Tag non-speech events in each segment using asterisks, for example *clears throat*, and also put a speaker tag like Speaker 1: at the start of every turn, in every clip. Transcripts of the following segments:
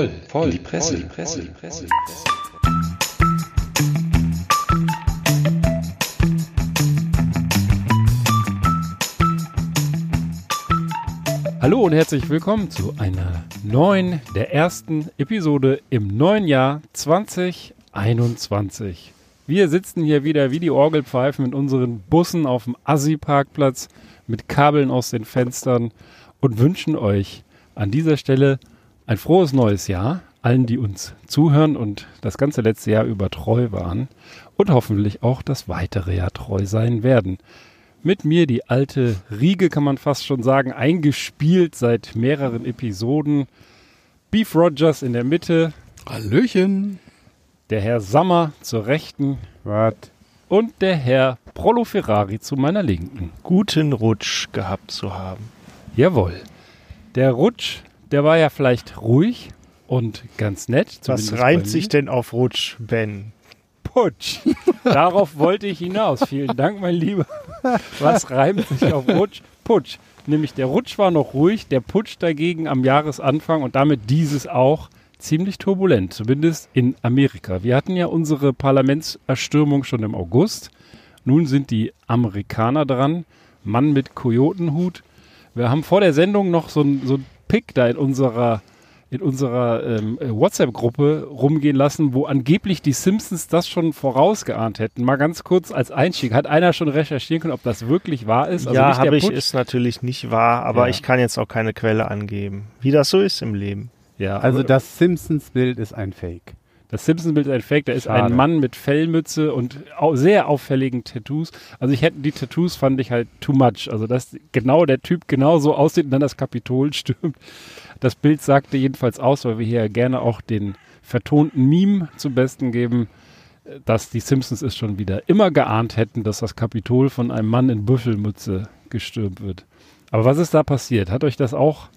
Speaker 1: voll, voll, die Presse, die Presse, die Presse. Die Presse.
Speaker 2: Hallo und herzlich willkommen zu einer neuen, der ersten Episode im neuen Jahr 2021. Wir sitzen hier wieder wie die Orgelpfeifen mit unseren Bussen auf dem Assi-Parkplatz mit Kabeln aus den Fenstern und wünschen euch an dieser Stelle ein frohes neues Jahr. Allen, die uns zuhören und das ganze letzte Jahr über treu waren und hoffentlich auch das weitere Jahr treu sein werden. Mit mir die alte Riege, kann man fast schon sagen, eingespielt seit mehreren Episoden. Beef Rogers in der Mitte.
Speaker 3: Hallöchen.
Speaker 2: Der Herr Sammer zur Rechten.
Speaker 3: Was?
Speaker 2: Und der Herr Prolo Ferrari zu meiner Linken.
Speaker 4: Guten Rutsch gehabt zu haben.
Speaker 2: Jawohl. Der Rutsch, der war ja vielleicht ruhig und ganz nett.
Speaker 4: Was reimt sich denn auf Rutsch, Ben?
Speaker 2: Putsch. Darauf wollte ich hinaus. Vielen Dank, mein Lieber. Was reimt sich auf Rutsch? Putsch. Nämlich der Rutsch war noch ruhig, der Putsch dagegen am Jahresanfang und damit dieses auch ziemlich turbulent, zumindest in Amerika. Wir hatten ja unsere Parlamentserstürmung schon im August. Nun sind die Amerikaner dran. Mann mit Kojotenhut. Wir haben vor der Sendung noch so ein, so ein Pick da in unserer in unserer ähm, WhatsApp-Gruppe rumgehen lassen, wo angeblich die Simpsons das schon vorausgeahnt hätten. Mal ganz kurz als Einstieg. Hat einer schon recherchieren können, ob das wirklich wahr ist?
Speaker 4: Also ja, habe ich, ist natürlich nicht wahr, aber ja. ich kann jetzt auch keine Quelle angeben. Wie das so ist im Leben.
Speaker 3: Ja, also das Simpsons-Bild ist ein Fake.
Speaker 2: Das Simpsons-Bild ist ein Fake. Da ist Schade. ein Mann mit Fellmütze und sehr auffälligen Tattoos. Also ich hätte die Tattoos fand ich halt too much. Also dass genau der Typ genauso aussieht und dann das Kapitol *laughs* stürmt. Das Bild sagte jedenfalls aus, weil wir hier gerne auch den vertonten Meme zum Besten geben, dass die Simpsons es schon wieder immer geahnt hätten, dass das Kapitol von einem Mann in Büffelmütze gestürmt wird. Aber was ist da passiert? Hat euch das auch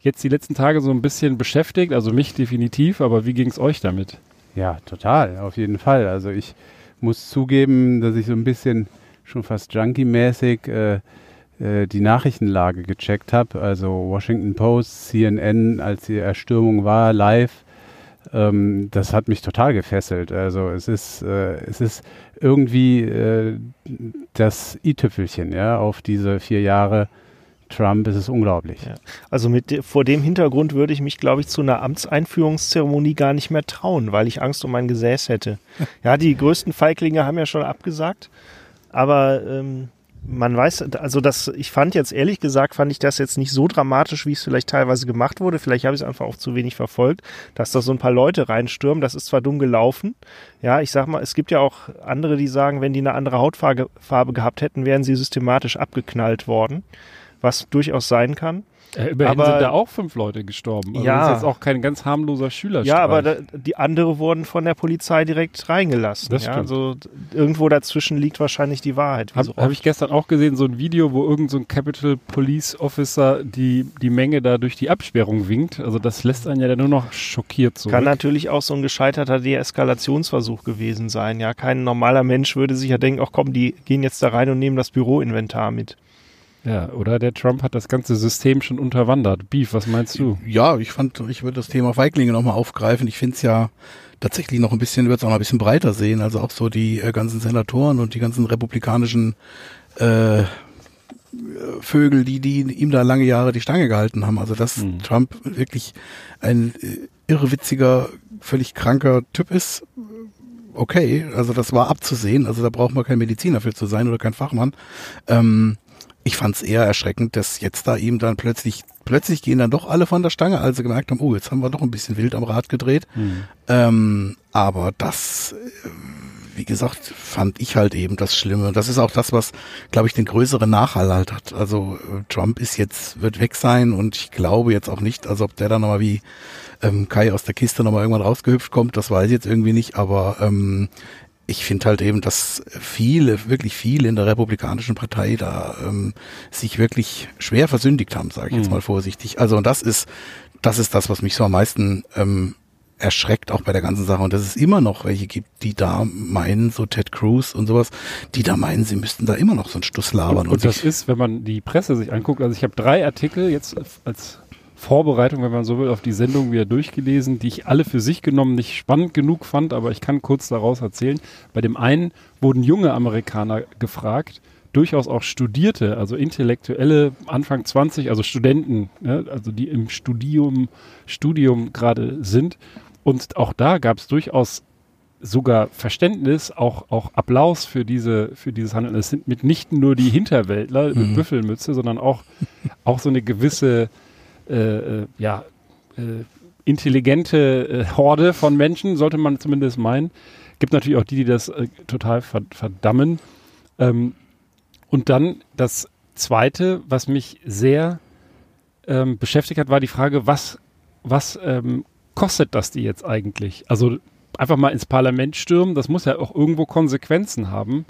Speaker 2: jetzt die letzten Tage so ein bisschen beschäftigt? Also mich definitiv, aber wie ging es euch damit?
Speaker 3: Ja, total, auf jeden Fall. Also ich muss zugeben, dass ich so ein bisschen schon fast junkie-mäßig äh, äh, die Nachrichtenlage gecheckt habe, also Washington Post, CNN, als die Erstürmung war, live, ähm, das hat mich total gefesselt. Also es ist, äh, es ist irgendwie äh, das i-Tüpfelchen, ja, auf diese vier Jahre Trump ist es unglaublich. Ja.
Speaker 4: Also mit vor dem Hintergrund würde ich mich, glaube ich, zu einer Amtseinführungszeremonie gar nicht mehr trauen, weil ich Angst um mein Gesäß hätte. *laughs* ja, die größten Feiglinge haben ja schon abgesagt, aber ähm, man weiß, also das, ich fand jetzt ehrlich gesagt, fand ich das jetzt nicht so dramatisch, wie es vielleicht teilweise gemacht wurde. Vielleicht habe ich es einfach auch zu wenig verfolgt, dass da so ein paar Leute reinstürmen. Das ist zwar dumm gelaufen. Ja, ich sag mal, es gibt ja auch andere, die sagen, wenn die eine andere Hautfarbe gehabt hätten, wären sie systematisch abgeknallt worden. Was durchaus sein kann.
Speaker 2: Äh, immerhin aber, sind da auch fünf Leute gestorben. Also
Speaker 4: ja.
Speaker 2: Das ist jetzt auch kein ganz harmloser Schüler.
Speaker 4: Ja, aber da, die andere wurden von der Polizei direkt reingelassen. Das ja, also irgendwo dazwischen liegt wahrscheinlich die Wahrheit.
Speaker 2: Habe so hab ich gestern auch gesehen, so ein Video, wo irgend so ein Capitol Police Officer die, die Menge da durch die Absperrung winkt. Also das lässt einen ja dann nur noch schockiert zurück.
Speaker 4: Kann natürlich auch so ein gescheiterter Deeskalationsversuch gewesen sein. Ja, kein normaler Mensch würde sich ja denken, ach komm, die gehen jetzt da rein und nehmen das Büroinventar mit.
Speaker 2: Ja, oder der Trump hat das ganze System schon unterwandert. Beef, was meinst du?
Speaker 3: Ja, ich fand, ich würde das Thema Feiglinge nochmal aufgreifen. Ich finde es ja tatsächlich noch ein bisschen, würde es auch noch ein bisschen breiter sehen. Also auch so die äh, ganzen Senatoren und die ganzen republikanischen äh, Vögel, die, die ihm da lange Jahre die Stange gehalten haben. Also dass hm. Trump wirklich ein äh, irrewitziger, völlig kranker Typ ist, okay. Also das war abzusehen. Also da braucht man kein Mediziner für zu sein oder kein Fachmann. Ähm, ich fand es eher erschreckend, dass jetzt da ihm dann plötzlich, plötzlich gehen dann doch alle von der Stange, als sie gemerkt haben, oh, jetzt haben wir doch ein bisschen wild am Rad gedreht. Mhm. Ähm, aber das, äh, wie gesagt, fand ich halt eben das Schlimme. Das ist auch das, was, glaube ich, den größeren Nachhall halt hat. Also äh, Trump ist jetzt, wird weg sein und ich glaube jetzt auch nicht, also ob der dann nochmal wie ähm, Kai aus der Kiste nochmal irgendwann rausgehüpft kommt, das weiß ich jetzt irgendwie nicht, aber ähm, ich finde halt eben, dass viele, wirklich viele in der Republikanischen Partei da ähm, sich wirklich schwer versündigt haben, sage ich jetzt mhm. mal vorsichtig. Also und das ist, das ist das, was mich so am meisten ähm, erschreckt auch bei der ganzen Sache. Und dass es immer noch welche gibt, die da meinen, so Ted Cruz und sowas, die da meinen, sie müssten da immer noch so einen Stuss labern.
Speaker 2: Und, und, und das ist, wenn man die Presse sich anguckt, also ich habe drei Artikel jetzt als Vorbereitung, wenn man so will, auf die Sendung wieder durchgelesen, die ich alle für sich genommen nicht spannend genug fand, aber ich kann kurz daraus erzählen. Bei dem einen wurden junge Amerikaner gefragt, durchaus auch Studierte, also Intellektuelle, Anfang 20, also Studenten, ja, also die im Studium, Studium gerade sind. Und auch da gab es durchaus sogar Verständnis, auch, auch Applaus für diese, für dieses Handeln. Es sind mitnichten nur die Hinterwäldler mit
Speaker 3: Mhm.
Speaker 2: Büffelmütze, sondern auch, auch so eine gewisse, äh, äh, ja, äh, intelligente äh, Horde von Menschen, sollte man zumindest meinen. Gibt natürlich auch die, die das äh, total ver verdammen. Ähm, und dann das Zweite, was mich sehr ähm, beschäftigt hat, war die Frage, was, was ähm, kostet das die jetzt eigentlich? Also einfach mal ins Parlament stürmen, das muss ja auch irgendwo Konsequenzen haben.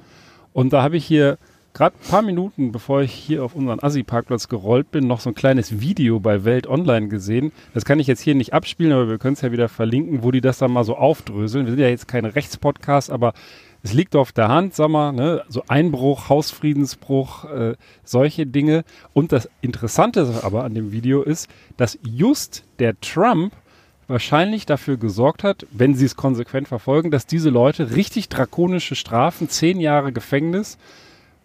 Speaker 2: Und da habe ich hier gerade ein paar Minuten, bevor ich hier auf unseren Assi-Parkplatz gerollt bin, noch so ein kleines Video bei Welt Online gesehen. Das kann ich jetzt hier nicht abspielen, aber wir können es ja wieder verlinken, wo die das dann mal so aufdröseln. Wir sind ja jetzt kein Rechtspodcast, aber es liegt auf der Hand, sag mal, ne? so Einbruch, Hausfriedensbruch, äh, solche Dinge. Und das Interessante aber an dem Video ist, dass just der Trump wahrscheinlich dafür gesorgt hat, wenn sie es konsequent verfolgen, dass diese Leute richtig drakonische Strafen, zehn Jahre Gefängnis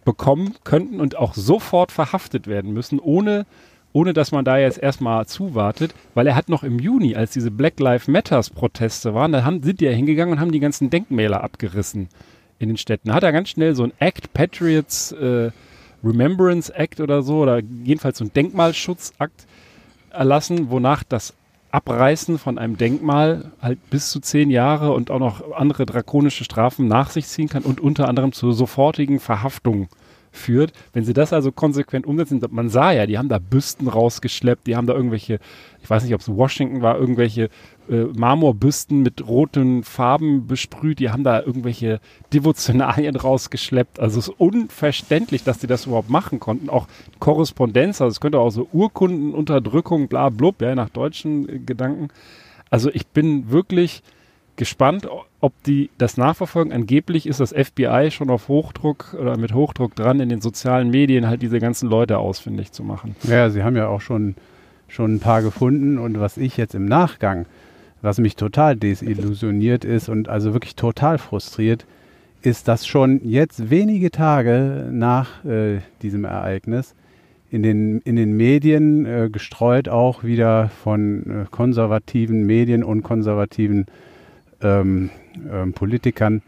Speaker 2: bekommen könnten und auch sofort verhaftet werden müssen, ohne, ohne dass man da jetzt erstmal zuwartet, weil er hat noch im Juni, als diese Black Lives Matters Proteste waren, da haben, sind die ja hingegangen und haben die ganzen Denkmäler abgerissen in den Städten. Hat er ganz schnell so ein Act, Patriots äh, Remembrance Act oder so, oder jedenfalls so ein Denkmalschutzakt erlassen, wonach das Abreißen von einem Denkmal halt bis zu zehn Jahre und auch noch andere drakonische Strafen nach sich ziehen kann und unter anderem zur sofortigen Verhaftung führt. Wenn sie das also konsequent umsetzen, man sah ja, die haben da Büsten rausgeschleppt, die haben da irgendwelche, ich weiß nicht, ob es Washington war, irgendwelche äh, Marmorbüsten mit roten Farben besprüht, die haben da irgendwelche Devotionalien *laughs* rausgeschleppt. Also es ist unverständlich, dass die das überhaupt machen konnten. Auch Korrespondenz, also es könnte auch so Urkundenunterdrückung, bla blub, ja, nach deutschen äh, Gedanken. Also ich bin wirklich gespannt, ob die das nachverfolgen. Angeblich ist das FBI schon auf Hochdruck oder mit Hochdruck dran, in den sozialen Medien halt diese ganzen Leute ausfindig zu machen.
Speaker 5: Ja, sie haben ja auch schon, schon ein paar gefunden und was ich jetzt im Nachgang, was mich total desillusioniert ist und also wirklich total frustriert, ist, dass schon jetzt wenige Tage nach äh, diesem Ereignis in den, in den Medien äh, gestreut auch wieder von äh, konservativen Medien und konservativen ähm, ähm, Politikern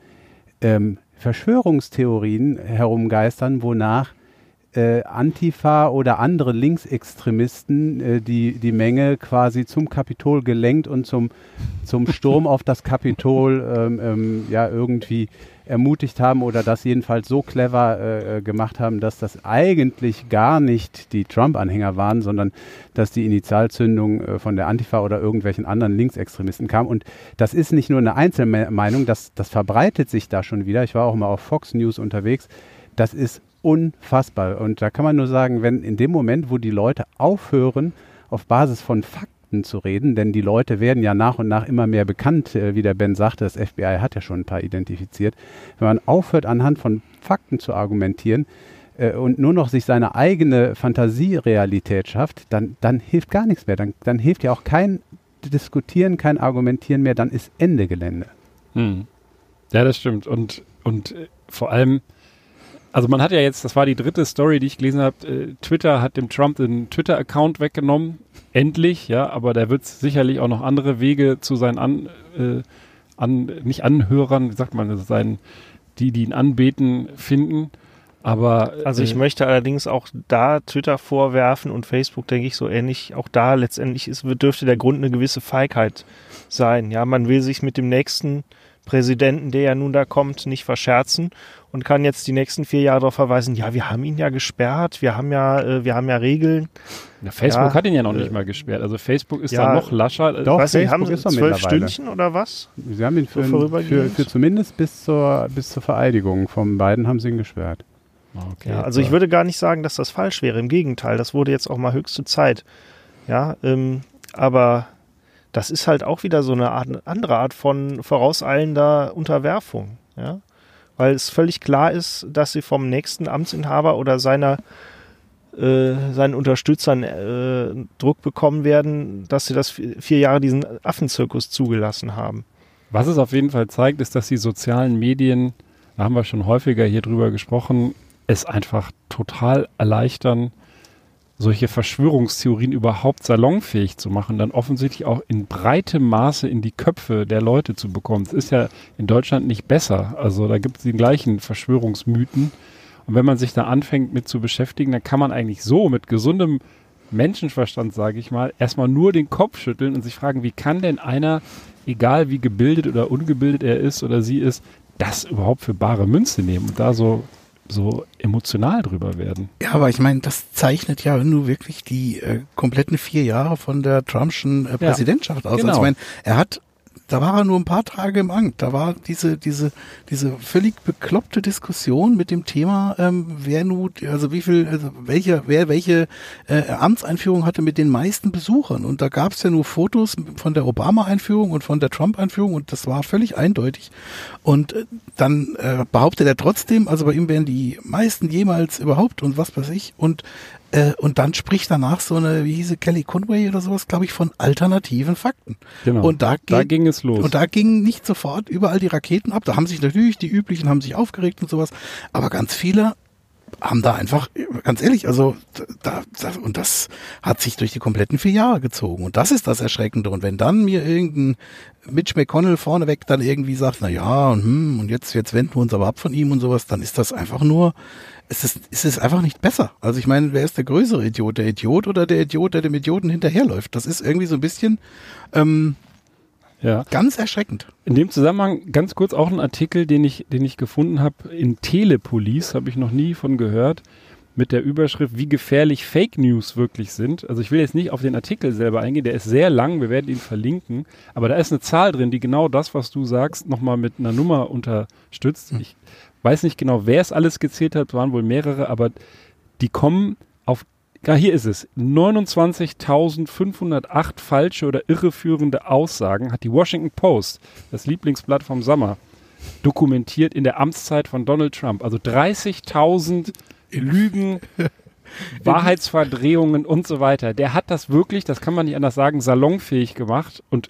Speaker 5: ähm, Verschwörungstheorien herumgeistern, wonach äh, Antifa oder andere Linksextremisten äh, die, die Menge quasi zum Kapitol gelenkt und zum, zum Sturm *laughs* auf das Kapitol ähm, ähm, ja irgendwie ermutigt haben oder das jedenfalls so clever äh, äh, gemacht haben, dass das eigentlich gar nicht die Trump-Anhänger waren, sondern dass die Initialzündung äh, von der Antifa oder irgendwelchen anderen Linksextremisten kam. Und das ist nicht nur eine Einzelmeinung, das, das verbreitet sich da schon wieder. Ich war auch mal auf Fox News unterwegs. Das ist unfassbar. Und da kann man nur sagen, wenn in dem Moment, wo die Leute aufhören, auf Basis von Fakten zu reden, denn die Leute werden ja nach und nach immer mehr bekannt, äh, wie der Ben sagte, das FBI hat ja schon ein paar identifiziert. Wenn man aufhört, anhand von Fakten zu argumentieren äh, und nur noch sich seine eigene Fantasierealität schafft, dann, dann hilft gar nichts mehr. Dann, dann hilft ja auch kein Diskutieren, kein Argumentieren mehr, dann ist Ende Gelände.
Speaker 2: Hm. Ja, das stimmt. Und, und äh, vor allem, also man hat ja jetzt, das war die dritte Story, die ich gelesen habe, äh, Twitter hat dem Trump den Twitter-Account weggenommen. Endlich, ja, aber da wird es sicherlich auch noch andere Wege zu seinen an, äh, an nicht Anhörern, wie sagt man, seinen, die, die ihn anbeten, finden. Aber
Speaker 4: Also ich
Speaker 2: äh,
Speaker 4: möchte allerdings auch da Twitter vorwerfen und Facebook, denke ich, so ähnlich. Auch da letztendlich ist, dürfte der Grund eine gewisse Feigheit sein. Ja, man will sich mit dem nächsten Präsidenten, der ja nun da kommt, nicht verscherzen und kann jetzt die nächsten vier Jahre darauf verweisen, ja, wir haben ihn ja gesperrt, wir haben ja, äh, wir haben ja Regeln.
Speaker 2: na, Facebook
Speaker 4: ja,
Speaker 2: hat ihn ja noch
Speaker 4: äh,
Speaker 2: nicht mal gesperrt. Also Facebook ist
Speaker 4: ja,
Speaker 2: da noch lascher.
Speaker 5: Doch,
Speaker 4: Weiß haben
Speaker 5: Facebook
Speaker 4: sie
Speaker 5: ist
Speaker 4: zwölf. Stündchen oder was?
Speaker 5: Sie haben ihn für,
Speaker 4: So
Speaker 5: für,
Speaker 4: vorübergehend?
Speaker 5: für zumindest bis zur, bis zur Vereidigung von beiden haben sie ihn gesperrt.
Speaker 2: Okay,
Speaker 4: Ja, also ich würde gar nicht sagen, dass das falsch wäre. Im Gegenteil, das wurde jetzt auch mal höchste Zeit. Ja, ähm, aber das ist halt auch wieder so eine Art, andere Art von vorauseilender Unterwerfung. Ja, weil es völlig klar ist, dass sie vom nächsten Amtsinhaber oder seiner äh, seinen Unterstützern äh, Druck bekommen werden, dass sie das vier Jahre diesen Affenzirkus zugelassen haben.
Speaker 2: Was es auf jeden Fall zeigt, ist, dass die sozialen Medien, da haben wir schon häufiger hier drüber gesprochen, es einfach total erleichtern, solche Verschwörungstheorien überhaupt salonfähig zu machen, dann offensichtlich auch in breitem Maße in die Köpfe der Leute zu bekommen. Es ist ja in Deutschland nicht besser. Also da gibt es die gleichen Verschwörungsmythen. Und wenn man sich da anfängt mit zu beschäftigen, dann kann man eigentlich so mit gesundem Menschenverstand, sage ich mal, erstmal nur den Kopf schütteln und sich fragen, wie kann denn einer, egal wie gebildet oder ungebildet er ist oder sie ist, das überhaupt für bare Münze nehmen und da so so emotional drüber werden.
Speaker 3: Ja, aber ich meine, das zeichnet ja nur wirklich die äh, kompletten vier Jahre von der Trumpschen äh, Präsidentschaft ja, aus.
Speaker 2: Genau.
Speaker 3: Also ich meine, er hat da war er nur ein paar Tage im Amt. Da war diese, diese, diese völlig bekloppte Diskussion mit dem Thema, ähm, wer nun, also wie viel, also welche, wer welche äh, Amtseinführung hatte mit den meisten Besuchern. Und da gab es ja nur Fotos von der Obama-Einführung und von der Trump-Einführung und das war völlig eindeutig. Und äh, dann äh, behauptet er trotzdem, also bei ihm wären die meisten jemals überhaupt und was weiß ich. Und äh, und dann spricht danach so eine, wie hieße Kelly Conway oder sowas, glaube ich, von alternativen Fakten.
Speaker 2: Genau.
Speaker 3: Und da,
Speaker 2: da ging es los.
Speaker 3: Und da gingen nicht sofort überall die Raketen ab. Da haben sich natürlich die üblichen, haben sich aufgeregt und sowas. Aber ganz viele haben da einfach, ganz ehrlich, also da, da, und das hat sich durch die kompletten vier Jahre gezogen. Und das ist das Erschreckende. Und wenn dann mir irgendein Mitch McConnell vorneweg dann irgendwie sagt, na ja, und, hm, und jetzt, jetzt wenden wir uns aber ab von ihm und sowas, dann ist das einfach nur, es ist, es ist einfach nicht besser. Also ich meine, wer ist der größere Idiot? Der Idiot oder der Idiot, der dem Idioten hinterherläuft? Das ist irgendwie so ein bisschen ähm,
Speaker 2: ja.
Speaker 3: ganz erschreckend.
Speaker 2: In dem Zusammenhang ganz kurz auch ein Artikel, den ich, den ich gefunden habe in Telepolis, habe ich noch nie von gehört, mit der Überschrift, wie gefährlich Fake News wirklich sind. Also ich will jetzt nicht auf den Artikel selber eingehen, der ist sehr lang, wir werden ihn verlinken, aber da ist eine Zahl drin, die genau das, was du sagst, nochmal mit einer Nummer unterstützt. Ich weiß nicht genau, wer es alles gezählt hat, waren wohl mehrere, aber die kommen auf, ja, hier ist es, 29.508 falsche oder irreführende Aussagen hat die Washington Post, das Lieblingsblatt vom Sommer, dokumentiert in der Amtszeit von Donald Trump. Also 30.000 Lügen, *laughs* Wahrheitsverdrehungen und so weiter. Der hat das wirklich, das kann man nicht anders sagen, salonfähig gemacht und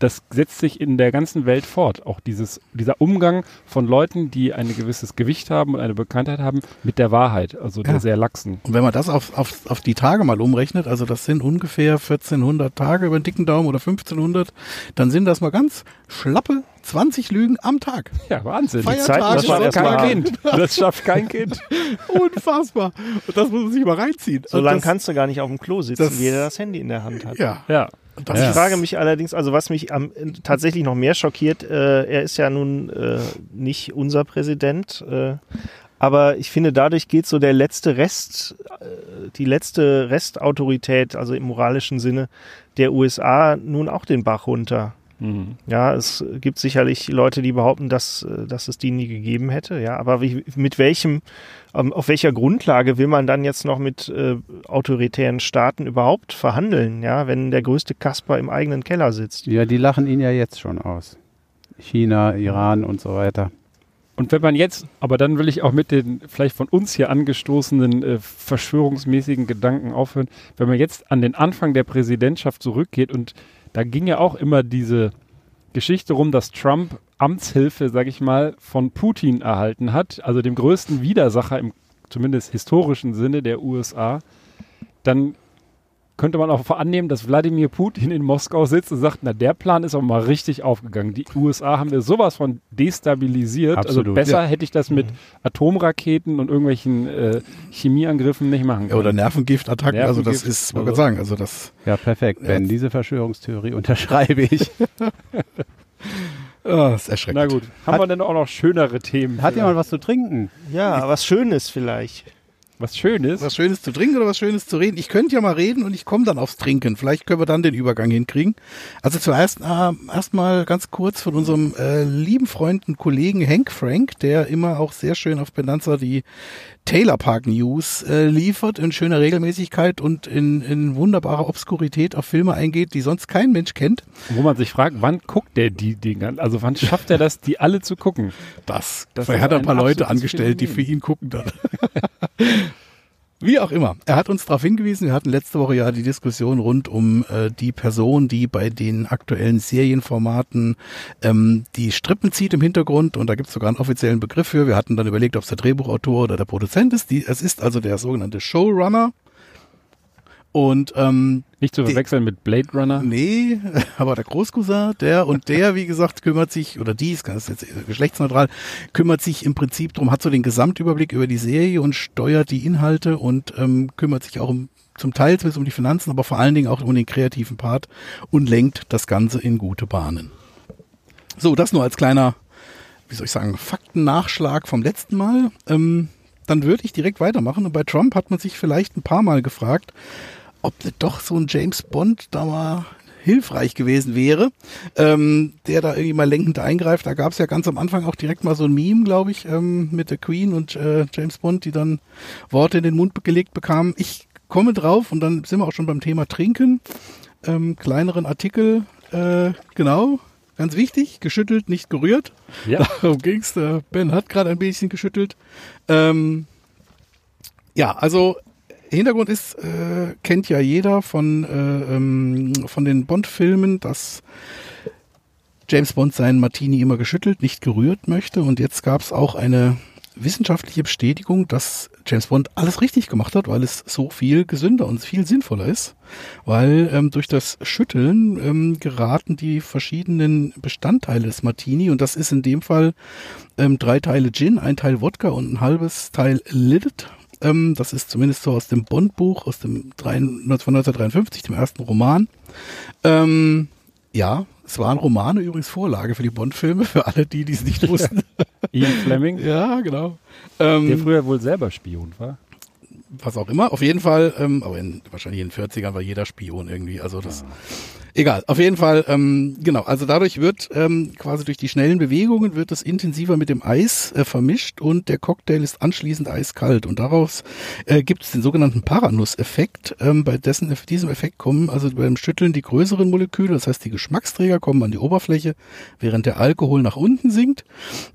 Speaker 2: das setzt sich in der ganzen Welt fort. Auch dieses, dieser Umgang von Leuten, die ein gewisses Gewicht haben und eine Bekanntheit haben, mit der Wahrheit, also der
Speaker 3: Ja.
Speaker 2: sehr laxen.
Speaker 3: Und wenn man das auf, auf, auf die Tage mal umrechnet, also das sind ungefähr 1400 Tage über den dicken Daumen oder 1500, dann sind das mal ganz schlappe 20 Lügen am Tag.
Speaker 2: Ja, Wahnsinn.
Speaker 3: Feiertage,
Speaker 4: Zeit muss man
Speaker 2: das kein
Speaker 4: haben.
Speaker 2: Kind. Das schafft kein Kind. *laughs*
Speaker 3: Unfassbar. Und das muss man sich mal reinziehen.
Speaker 4: So lange kannst du gar nicht auf dem Klo sitzen,
Speaker 3: das-
Speaker 4: wie er das Handy in der Hand hat.
Speaker 3: Ja.
Speaker 2: Ja.
Speaker 3: Das
Speaker 4: Ich frage mich allerdings, also was mich am, tatsächlich noch mehr schockiert, äh, er ist ja nun äh, nicht unser Präsident, äh, aber ich finde, dadurch geht so der letzte Rest, äh, die letzte Restautorität, also im moralischen Sinne, der USA nun auch den Bach runter.
Speaker 2: Mhm.
Speaker 4: Ja, es gibt sicherlich Leute, die behaupten, dass, äh, dass es die nie gegeben hätte. Ja, aber wie, mit welchem, ähm, auf welcher Grundlage will man dann jetzt noch mit äh, autoritären Staaten überhaupt verhandeln? Ja, wenn der größte Kasper im eigenen Keller sitzt.
Speaker 5: Ja, die lachen ihn ja jetzt schon aus. China, Iran und so weiter.
Speaker 2: Und wenn man jetzt, aber dann will ich auch mit den vielleicht von uns hier angestoßenen äh, verschwörungsmäßigen Gedanken aufhören, wenn man jetzt an den Anfang der Präsidentschaft zurückgeht und da ging ja auch immer diese Geschichte rum, dass Trump Amtshilfe, sag ich mal, von Putin erhalten hat, also dem größten Widersacher im zumindest historischen Sinne der USA, dann könnte man auch annehmen, dass Wladimir Putin in Moskau sitzt und sagt, na der Plan ist auch mal richtig aufgegangen. Die USA haben wir sowas von destabilisiert. also
Speaker 5: Absolut,
Speaker 2: besser
Speaker 3: ja.
Speaker 2: hätte ich das mit Atomraketen und irgendwelchen äh, Chemieangriffen nicht machen
Speaker 3: ja,
Speaker 2: können.
Speaker 3: oder Nervengiftattacken, also das
Speaker 2: Nervengift,
Speaker 3: ist, wollte
Speaker 2: also-
Speaker 3: ich sagen, also das,
Speaker 5: Ja, perfekt. Ben, diese Verschwörungstheorie unterschreibe ich. *laughs*
Speaker 3: ah, ist erschreckend.
Speaker 2: Na gut, haben wir denn auch noch schönere Themen?
Speaker 5: Hat jemand was zu trinken?
Speaker 4: Ja, was Schönes vielleicht.
Speaker 2: Was Schönes?
Speaker 3: Was Schönes zu trinken oder was Schönes zu reden? Ich könnte ja mal reden und ich komme dann aufs Trinken. Vielleicht können wir dann den Übergang hinkriegen. Also zuerst äh, erstmal ganz kurz von unserem äh, lieben Freund und Kollegen Hank Frank, der immer auch sehr schön auf Benanza die Taylor Park News äh, liefert in schöner Regelmäßigkeit und in, in wunderbarer Obskurität auf Filme eingeht, die sonst kein Mensch kennt.
Speaker 2: Wo man sich fragt, wann guckt der die Dinger? Also wann schafft er das, die alle zu gucken?
Speaker 3: Das.
Speaker 2: Das
Speaker 3: Vielleicht hat er ein paar Leute angestellt, die für ihn gucken dann. *laughs* Wie auch immer. Er hat uns darauf hingewiesen, wir hatten letzte Woche ja die Diskussion rund um äh, die Person, die bei den aktuellen Serienformaten ähm, die Strippen zieht im Hintergrund und da gibt es sogar einen offiziellen Begriff für. Wir hatten dann überlegt, ob es der Drehbuchautor oder der Produzent ist. Die, es ist also der sogenannte Showrunner. Und ähm,
Speaker 2: Nicht zu verwechseln mit Blade Runner.
Speaker 3: Nee, *laughs* aber der Großcousin, der und der, wie gesagt, kümmert sich, oder die, ist ganz jetzt geschlechtsneutral, kümmert sich im Prinzip drum, hat so den Gesamtüberblick über die Serie und steuert die Inhalte und ähm, kümmert sich auch um, zum Teil zumindest um die Finanzen, aber vor allen Dingen auch um den kreativen Part und lenkt das Ganze in gute Bahnen. So, das nur als kleiner, wie soll ich sagen, Faktennachschlag vom letzten Mal. Ähm, dann würde ich direkt weitermachen. Und bei Trump hat man sich vielleicht ein paar Mal gefragt, ob doch so ein James Bond da mal hilfreich gewesen wäre, ähm, der da irgendwie mal lenkend eingreift. Da gab es ja ganz am Anfang auch direkt mal so ein Meme, glaube ich, ähm, mit der Queen und äh, James Bond, die dann Worte in den Mund gelegt bekamen. Ich komme drauf und dann sind wir auch schon beim Thema Trinken. Ähm, kleineren Artikel, äh, genau, ganz wichtig, geschüttelt, nicht gerührt.
Speaker 2: Ja. *laughs*
Speaker 3: Darum ging's. Der Ben hat gerade ein bisschen geschüttelt. Ähm, ja, also Hintergrund ist, äh, kennt ja jeder von, äh, ähm, von den Bond-Filmen, dass James Bond seinen Martini immer geschüttelt, nicht gerührt möchte. Und jetzt gab es auch eine wissenschaftliche Bestätigung, dass James Bond alles richtig gemacht hat, weil es so viel gesünder und viel sinnvoller ist. Weil ähm, durch das Schütteln ähm, geraten die verschiedenen Bestandteile des Martini und das ist in dem Fall ähm, drei Teile Gin, ein Teil Wodka und ein halbes Teil Lillet. Ähm, das ist zumindest so aus dem Bond-Buch, aus dem 3, von 1953, dem ersten Roman. Ähm, ja, es waren Romane übrigens Vorlage für die Bond-Filme, für alle die, die es nicht *laughs* wussten.
Speaker 2: Ian Fleming,
Speaker 3: ja, genau.
Speaker 2: der
Speaker 3: Ähm,
Speaker 2: früher wohl selber Spion war.
Speaker 3: was auch immer, auf jeden Fall, ähm, aber in, wahrscheinlich in den 40ern war jeder Spion irgendwie, also das, egal, auf jeden Fall, ähm, genau, also dadurch wird ähm, quasi durch die schnellen Bewegungen wird es intensiver mit dem Eis äh, vermischt und der Cocktail ist anschließend eiskalt und daraus äh, gibt es den sogenannten Paranuss-Effekt, ähm, bei dessen, diesem Effekt kommen also beim Schütteln die größeren Moleküle, das heißt die Geschmacksträger kommen an die Oberfläche, während der Alkohol nach unten sinkt.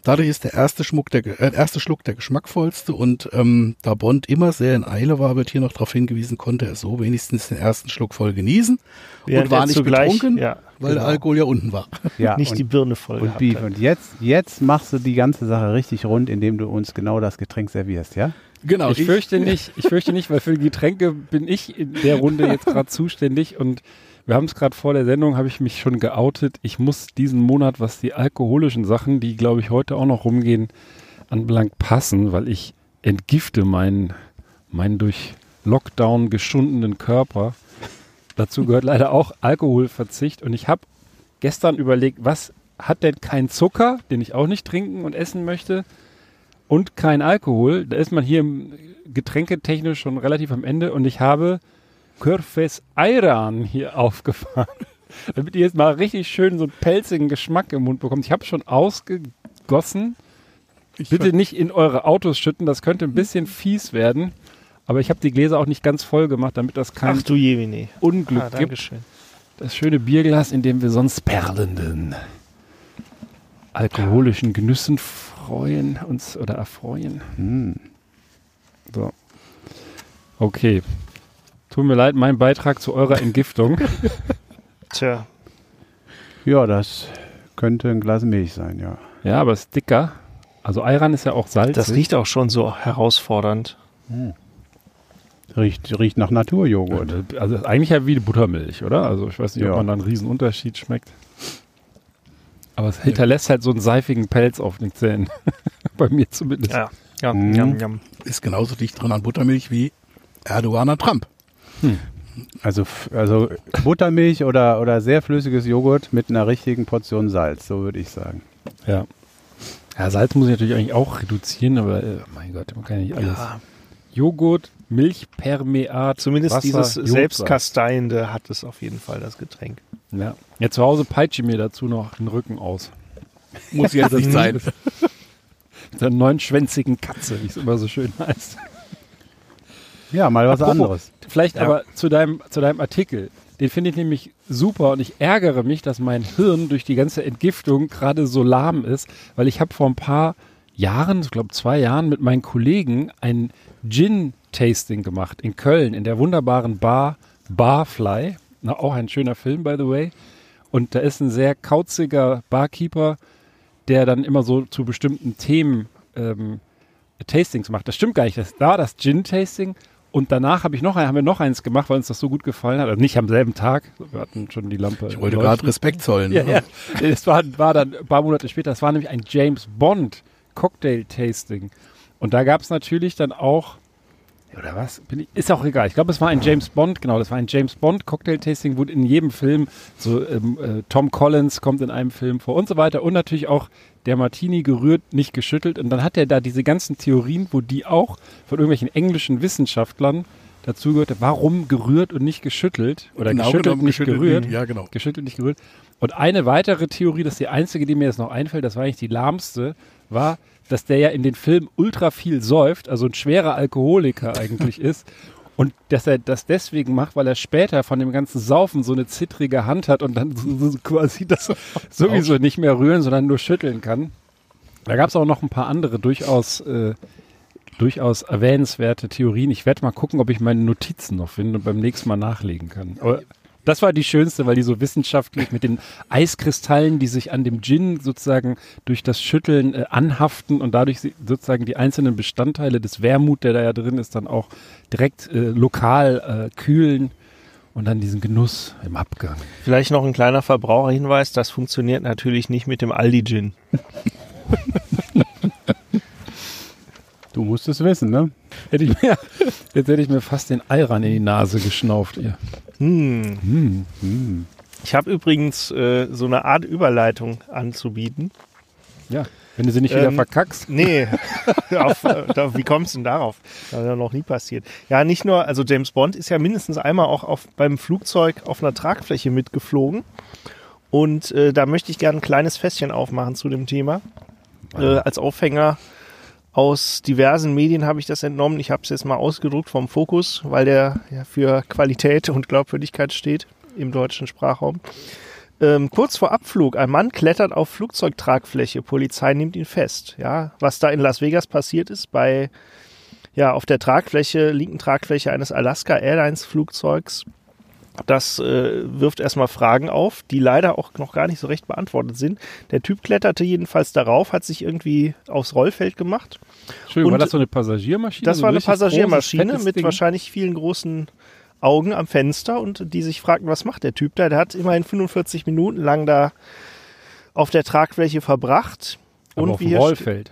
Speaker 3: Dadurch ist der erste, Schmuck der, äh, erste Schluck der geschmackvollste und ähm, da Bond immer sehr in Eile war, wird hier noch darauf hingewiesen, konnte er so wenigstens den ersten Schluck voll genießen
Speaker 4: Während
Speaker 3: und war nicht betrunken,
Speaker 4: ja,
Speaker 3: weil der
Speaker 4: genau.
Speaker 3: Alkohol ja unten war.
Speaker 5: Ja,
Speaker 4: Nicht
Speaker 5: und,
Speaker 4: die Birne voll
Speaker 5: und Beef.
Speaker 4: hat.
Speaker 5: Und jetzt, jetzt machst du die ganze Sache richtig rund, indem du uns genau das Getränk servierst, ja?
Speaker 3: Genau.
Speaker 2: Ich fürchte *laughs* nicht, ich fürchte nicht, weil für die Getränke bin ich in der Runde jetzt gerade zuständig und wir haben es gerade vor der Sendung, habe ich mich schon geoutet. Ich muss diesen Monat, was die alkoholischen Sachen, die glaube ich heute auch noch rumgehen, anbelangt, passen, weil ich entgifte meinen, meinen durch Lockdown geschundenen Körper. Dazu gehört leider auch Alkoholverzicht und ich habe gestern überlegt, was hat denn kein Zucker, den ich auch nicht trinken und essen möchte? und kein Alkohol. Da ist man hier im getränketechnisch schon relativ am Ende und ich habe Körfes Ayran hier *laughs* aufgefahren. Damit ihr jetzt mal richtig schön so einen pelzigen Geschmack im Mund bekommt. Ich habe schon ausgegossen. Bitte nicht in eure Autos schütten, das könnte ein bisschen fies werden. Aber ich habe die Gläser auch nicht ganz voll gemacht, damit das kein
Speaker 4: Ach.
Speaker 2: Unglück
Speaker 4: Ah,
Speaker 2: gibt. Das schöne Bierglas, in dem wir sonst perlenden alkoholischen Genüssen freuen uns oder erfreuen.
Speaker 5: Hm.
Speaker 2: So. Okay. Tut mir leid, mein Beitrag zu eurer Entgiftung. *laughs*
Speaker 4: Tja,
Speaker 5: Ja, das könnte ein Glas Milch sein, ja.
Speaker 2: ja, aber es ist dicker. Also Ayran ist ja auch salzig.
Speaker 4: das riecht auch schon so herausfordernd.
Speaker 5: Riecht, riecht nach Naturjoghurt.
Speaker 2: Also eigentlich ja wie Buttermilch, oder? Also ich weiß nicht,
Speaker 5: Ja.
Speaker 2: ob man da einen riesen Unterschied schmeckt. Aber es hinterlässt halt so einen seifigen Pelz auf den Zähnen. *laughs* Bei mir zumindest.
Speaker 4: Ja, ja,
Speaker 5: Mhm.
Speaker 4: jam, jam.
Speaker 3: Ist genauso dicht dran an Buttermilch wie Erdogan an Trump.
Speaker 5: Also, f- also Buttermilch oder, oder sehr flüssiges Joghurt mit einer richtigen Portion Salz, so würde ich sagen.
Speaker 2: Ja. Ja, Salz muss ich natürlich eigentlich auch reduzieren, aber äh, mein Gott, man kann ja nicht alles.
Speaker 4: Ja,
Speaker 2: Joghurt, Milchpermeat,
Speaker 4: zumindest
Speaker 2: Wasser,
Speaker 4: dieses. Selbstkasteiende hat es auf jeden Fall, das Getränk.
Speaker 2: Ja. ja, zu Hause peitsche ich mir dazu noch den Rücken aus.
Speaker 3: Muss jetzt *laughs* nicht sein.
Speaker 2: Mit einer neunschwänzigen Katze, wie es immer so schön heißt.
Speaker 5: Ja, mal was
Speaker 2: Apropos,
Speaker 5: anderes.
Speaker 2: Vielleicht
Speaker 4: Ja.
Speaker 2: aber zu deinem, zu deinem Artikel. Den finde ich nämlich super und ich ärgere mich, dass mein Hirn durch die ganze Entgiftung gerade so lahm ist, weil ich habe vor ein paar Jahren, ich glaube zwei Jahren, mit meinen Kollegen ein Tasting gemacht in Köln in der wunderbaren Bar Barfly. Na, auch ein schöner Film, by the way. Und da ist ein sehr kauziger Barkeeper, der dann immer so zu bestimmten Themen ähm, Tastings macht. Das stimmt gar nicht. Das war das Gin-Tasting. Und danach habe ich noch haben wir noch eins gemacht, weil uns das so gut gefallen hat. Also nicht am selben Tag. Wir hatten schon die Lampe.
Speaker 3: Ich wollte gerade Respekt zollen.
Speaker 2: Ja,
Speaker 3: ne?
Speaker 2: ja. Es war, war dann ein paar Monate später. Das war nämlich ein James Bond Cocktail-Tasting. Und da gab es natürlich dann auch, oder was? Ich, ist auch egal. Ich glaube, es war ein James Bond, genau, das war ein James Bond Cocktail-Tasting, wo in jedem Film so ähm, äh, Tom Collins kommt in einem Film vor und so weiter. Und natürlich auch der Martini gerührt, nicht geschüttelt. Und dann hat er da diese ganzen Theorien, wo die auch von irgendwelchen englischen Wissenschaftlern dazu gehört, warum gerührt und nicht geschüttelt oder
Speaker 3: Genau
Speaker 2: geschüttelt,
Speaker 3: genommen
Speaker 2: nicht
Speaker 3: geschüttelt,
Speaker 2: gerührt.
Speaker 3: Ja, genau.
Speaker 2: Geschüttelt, nicht gerührt. Und eine weitere Theorie, das ist die einzige, die mir jetzt noch einfällt, das war eigentlich die lahmste, war, dass der ja in den Film ultra viel säuft, also ein schwerer Alkoholiker eigentlich *laughs* ist. Und dass er das deswegen macht, weil er später von dem ganzen Saufen so eine zittrige Hand hat und dann so, so quasi das *laughs* sowieso nicht mehr rühren, sondern nur schütteln kann. Da gab es auch noch ein paar andere durchaus, äh, durchaus erwähnenswerte Theorien. Ich werde mal gucken, ob ich meine Notizen noch finde und beim nächsten Mal nachlegen kann. Aber das war die schönste, weil die so wissenschaftlich mit den Eiskristallen, die sich an dem Gin sozusagen durch das Schütteln äh, anhaften und dadurch sozusagen die einzelnen Bestandteile des Wermut, der da ja drin ist, dann auch direkt äh, lokal äh, kühlen und dann diesen Genuss im Abgang.
Speaker 4: Vielleicht noch ein kleiner Verbraucherhinweis, das funktioniert natürlich nicht mit dem Aldi Gin. *laughs*
Speaker 5: Du musst es wissen, ne?
Speaker 2: Hätte ich mir, *laughs* jetzt hätte ich mir fast den Eiran in die Nase geschnauft. Ihr.
Speaker 4: Hm.
Speaker 2: Hm.
Speaker 5: Hm.
Speaker 4: Ich habe übrigens äh, so eine Art Überleitung anzubieten.
Speaker 2: Ja, wenn du sie nicht wieder
Speaker 4: Ähm,
Speaker 2: verkackst. *laughs*
Speaker 4: Nee, *laughs* auf, da, wie kommst du denn darauf? Das ist ja noch nie passiert. Ja, nicht nur, also James Bond ist ja mindestens einmal auch auf, beim Flugzeug auf einer Tragfläche mitgeflogen. Und äh, da möchte ich gerne ein kleines Fässchen aufmachen zu dem Thema. Äh, als Aufhänger aus diversen Medien habe ich das entnommen. Ich habe es jetzt mal ausgedruckt vom Fokus, weil der ja für Qualität und Glaubwürdigkeit steht im deutschen Sprachraum. Ähm, kurz vor Abflug, ein Mann klettert auf Flugzeugtragfläche, Polizei nimmt ihn fest. Ja, was da in Las Vegas passiert ist, bei ja auf der Tragfläche, linken Tragfläche eines Alaska Airlines Flugzeugs, das äh, wirft erstmal Fragen auf, die leider auch noch gar nicht so recht beantwortet sind. Der Typ kletterte jedenfalls darauf, hat sich irgendwie aufs Rollfeld gemacht.
Speaker 2: Entschuldigung, war das so eine Passagiermaschine?
Speaker 4: Das
Speaker 2: so
Speaker 4: war
Speaker 2: ein
Speaker 4: eine
Speaker 2: großes,
Speaker 4: Passagiermaschine mit
Speaker 2: Ding?
Speaker 4: wahrscheinlich vielen großen Augen am Fenster und die sich fragten, was macht der Typ da? Der hat immerhin 45 Minuten lang da auf der Tragfläche verbracht.
Speaker 2: Aber
Speaker 4: und
Speaker 2: auf
Speaker 4: wie
Speaker 2: dem
Speaker 4: hier
Speaker 2: Rollfeld.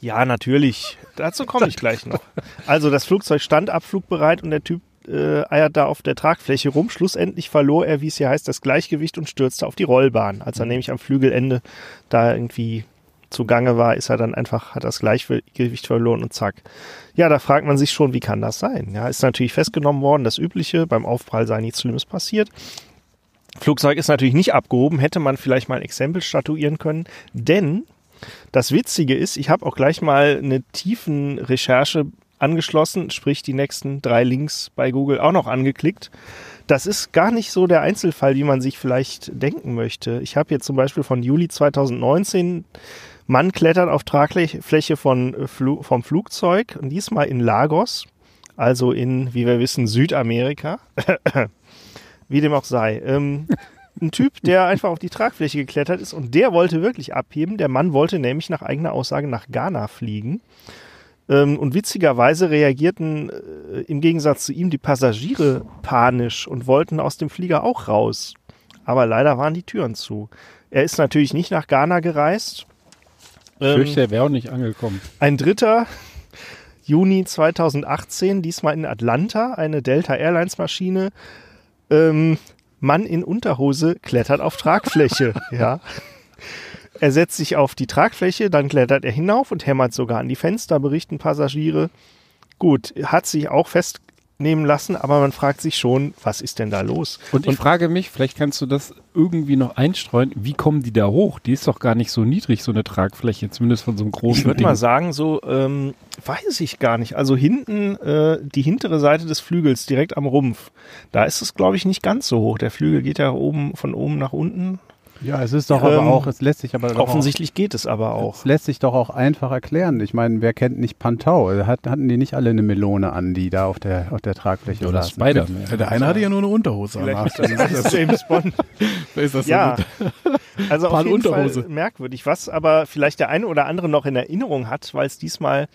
Speaker 4: ja, natürlich. Dazu komme *laughs* ich gleich noch. Also das Flugzeug stand abflugbereit und der Typ äh, eiert da auf der Tragfläche rum. Schlussendlich verlor er, wie es hier heißt, das Gleichgewicht und stürzte auf die Rollbahn. Als er nämlich am Flügelende da irgendwie zugange war, ist er dann einfach, hat das Gleichgewicht verloren und zack. Ja, da fragt man sich schon, wie kann das sein? Ja, ist natürlich festgenommen worden, das Übliche, beim Aufprall sei nichts Schlimmes passiert. Flugzeug ist natürlich nicht abgehoben, hätte man vielleicht mal ein Exempel statuieren können, denn das Witzige ist, ich habe auch gleich mal eine tiefen Recherche angeschlossen, sprich die nächsten drei Links bei Google auch noch angeklickt. Das ist gar nicht so der Einzelfall, wie man sich vielleicht denken möchte. Ich habe hier zum Beispiel von Juli 2019 Mann klettert auf Tragfläche von, äh, vom Flugzeug und diesmal in Lagos, also in, wie wir wissen, Südamerika. *coughs* wie dem auch sei. Ähm, ein Typ, der einfach auf die Tragfläche geklettert ist und der wollte wirklich abheben. Der Mann wollte nämlich nach eigener Aussage nach Ghana fliegen. Ähm, und witzigerweise reagierten äh, im Gegensatz zu ihm die Passagiere panisch und wollten aus dem Flieger auch raus. Aber leider waren die Türen zu. Er ist natürlich nicht nach Ghana gereist.
Speaker 2: Ich
Speaker 4: Ähm,
Speaker 2: fürchte, er wäre auch nicht angekommen.
Speaker 4: ein dritter, Juni 2018, diesmal in Atlanta, eine Delta Airlines Maschine. Ähm, Mann in Unterhose klettert auf Tragfläche, *laughs* ja. Er setzt sich auf die Tragfläche, dann klettert er hinauf und hämmert sogar an die Fenster, berichten Passagiere. Gut, hat sich auch festnehmen lassen, aber man fragt sich schon, was ist denn da los?
Speaker 2: Und ich frage mich, vielleicht kannst du das irgendwie noch einstreuen, wie kommen die da hoch? Die ist doch gar nicht so niedrig, so eine Tragfläche, zumindest von so einem großen
Speaker 4: Ich würde mal sagen, so ähm, weiß ich gar nicht. Also hinten, äh, die hintere Seite des Flügels, direkt am Rumpf, da ist es, glaube ich, nicht ganz so hoch. Der Flügel geht ja oben von oben nach unten.
Speaker 5: Ja, es ist doch
Speaker 4: Ähm,
Speaker 5: aber auch, es lässt sich aber
Speaker 4: Offensichtlich geht es aber
Speaker 5: auch,
Speaker 4: auch.
Speaker 5: es lässt sich doch auch einfach erklären. Ich meine, wer kennt nicht Pantau? Hat, hatten die nicht alle eine Melone an, die da auf der, auf der Tragfläche
Speaker 2: Oder? Spider-Man.
Speaker 3: Ja, der eine hatte ja nur eine Unterhose an.
Speaker 4: Vielleicht *laughs* ist das alles James Bond. *laughs*
Speaker 3: ist das so
Speaker 4: Ja,
Speaker 3: gut. *laughs*
Speaker 4: also auf jeden
Speaker 3: Unterhose.
Speaker 4: Fall merkwürdig. Was aber vielleicht der eine oder andere noch in Erinnerung hat, weil es diesmal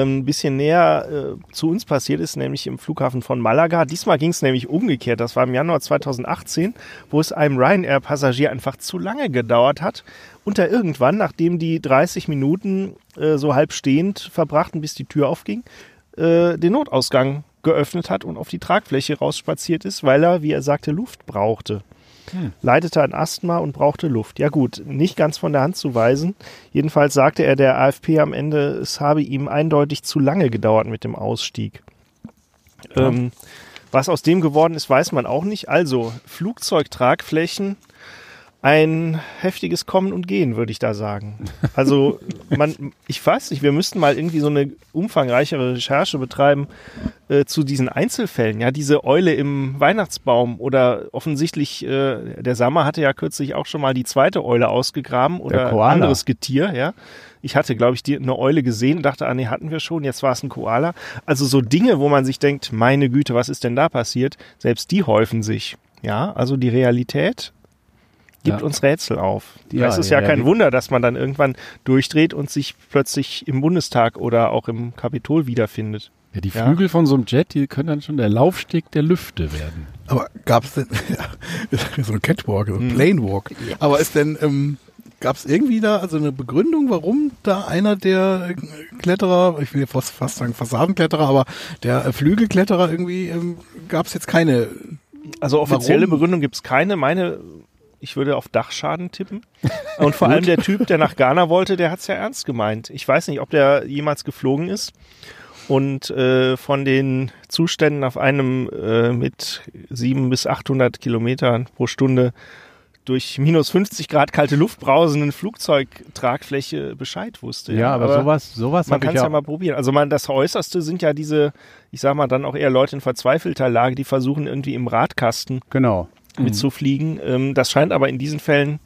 Speaker 4: ein bisschen näher äh, zu uns passiert ist, nämlich im Flughafen von Malaga. Diesmal ging es nämlich umgekehrt. Das war im Januar 2018, wo es einem Ryanair-Passagier einfach zu lange gedauert hat. Und er irgendwann, nachdem die 30 Minuten äh, so halb stehend verbrachten, bis die Tür aufging, äh, den Notausgang geöffnet hat und auf die Tragfläche rausspaziert ist, weil er, wie er sagte, Luft brauchte leidete an Asthma und brauchte Luft. Ja gut, nicht ganz von der Hand zu weisen. Jedenfalls sagte er der AFP am Ende, es habe ihm eindeutig zu lange gedauert mit dem Ausstieg. Ähm, was aus dem geworden ist, weiß man auch nicht. Also Flugzeugtragflächen, ein heftiges Kommen und Gehen, würde ich da sagen. *laughs* Also man, ich weiß nicht, wir müssten mal irgendwie so eine umfangreichere Recherche betreiben äh, zu diesen Einzelfällen. Ja, diese Eule im Weihnachtsbaum oder offensichtlich, äh, der Sammer hatte ja kürzlich auch schon mal die zweite Eule ausgegraben oder
Speaker 5: Koala.
Speaker 4: anderes Getier, ja. Ich hatte, glaube ich, die, eine Eule gesehen und dachte, ah nee, hatten wir schon, jetzt war es ein Koala. Also so Dinge, wo man sich denkt, meine Güte, was ist denn da passiert? Selbst die häufen sich. Ja, also die Realität gibt
Speaker 2: Ja.
Speaker 4: uns Rätsel auf.
Speaker 5: Ja,
Speaker 4: es ist
Speaker 5: die
Speaker 4: ja kein Wunder, dass man dann irgendwann durchdreht und sich plötzlich im Bundestag oder auch im Kapitol wiederfindet.
Speaker 2: Ja, die
Speaker 4: Ja.
Speaker 2: Flügel von so einem Jet, die können dann schon der Laufsteg der Lüfte werden.
Speaker 3: Aber gab es denn, *laughs* ja, *laughs* so ein Catwalk, so ein
Speaker 4: Hm.
Speaker 3: Planewalk. Aber ist denn, ähm, gab es irgendwie da also eine Begründung, warum da einer der äh, Kletterer, ich will ja fast, fast sagen Fassadenkletterer, aber der äh, Flügelkletterer irgendwie, ähm, gab es jetzt keine,
Speaker 4: Also offizielle
Speaker 3: Warum?
Speaker 4: Begründung gibt's keine. Meine, ich würde auf Dachschaden tippen. *laughs* Und vor allem der Typ, der nach Ghana wollte, der hat's ja ernst gemeint. Ich weiß nicht, ob der jemals geflogen ist. Und äh, von den Zuständen auf einem äh, mit 700 bis 800 Kilometern pro Stunde durch minus 50 Grad kalte Luft brausenden Flugzeugtragfläche Bescheid wusste.
Speaker 5: Ja, aber, sowas, sowas
Speaker 4: Man kann es ja
Speaker 5: ja,
Speaker 4: mal probieren. Also man, das Äußerste sind ja diese, ich sag mal, dann auch eher Leute in verzweifelter Lage, die versuchen irgendwie im Radkasten
Speaker 5: genau.
Speaker 4: Mitzufliegen. Ähm, das scheint aber in diesen Fällen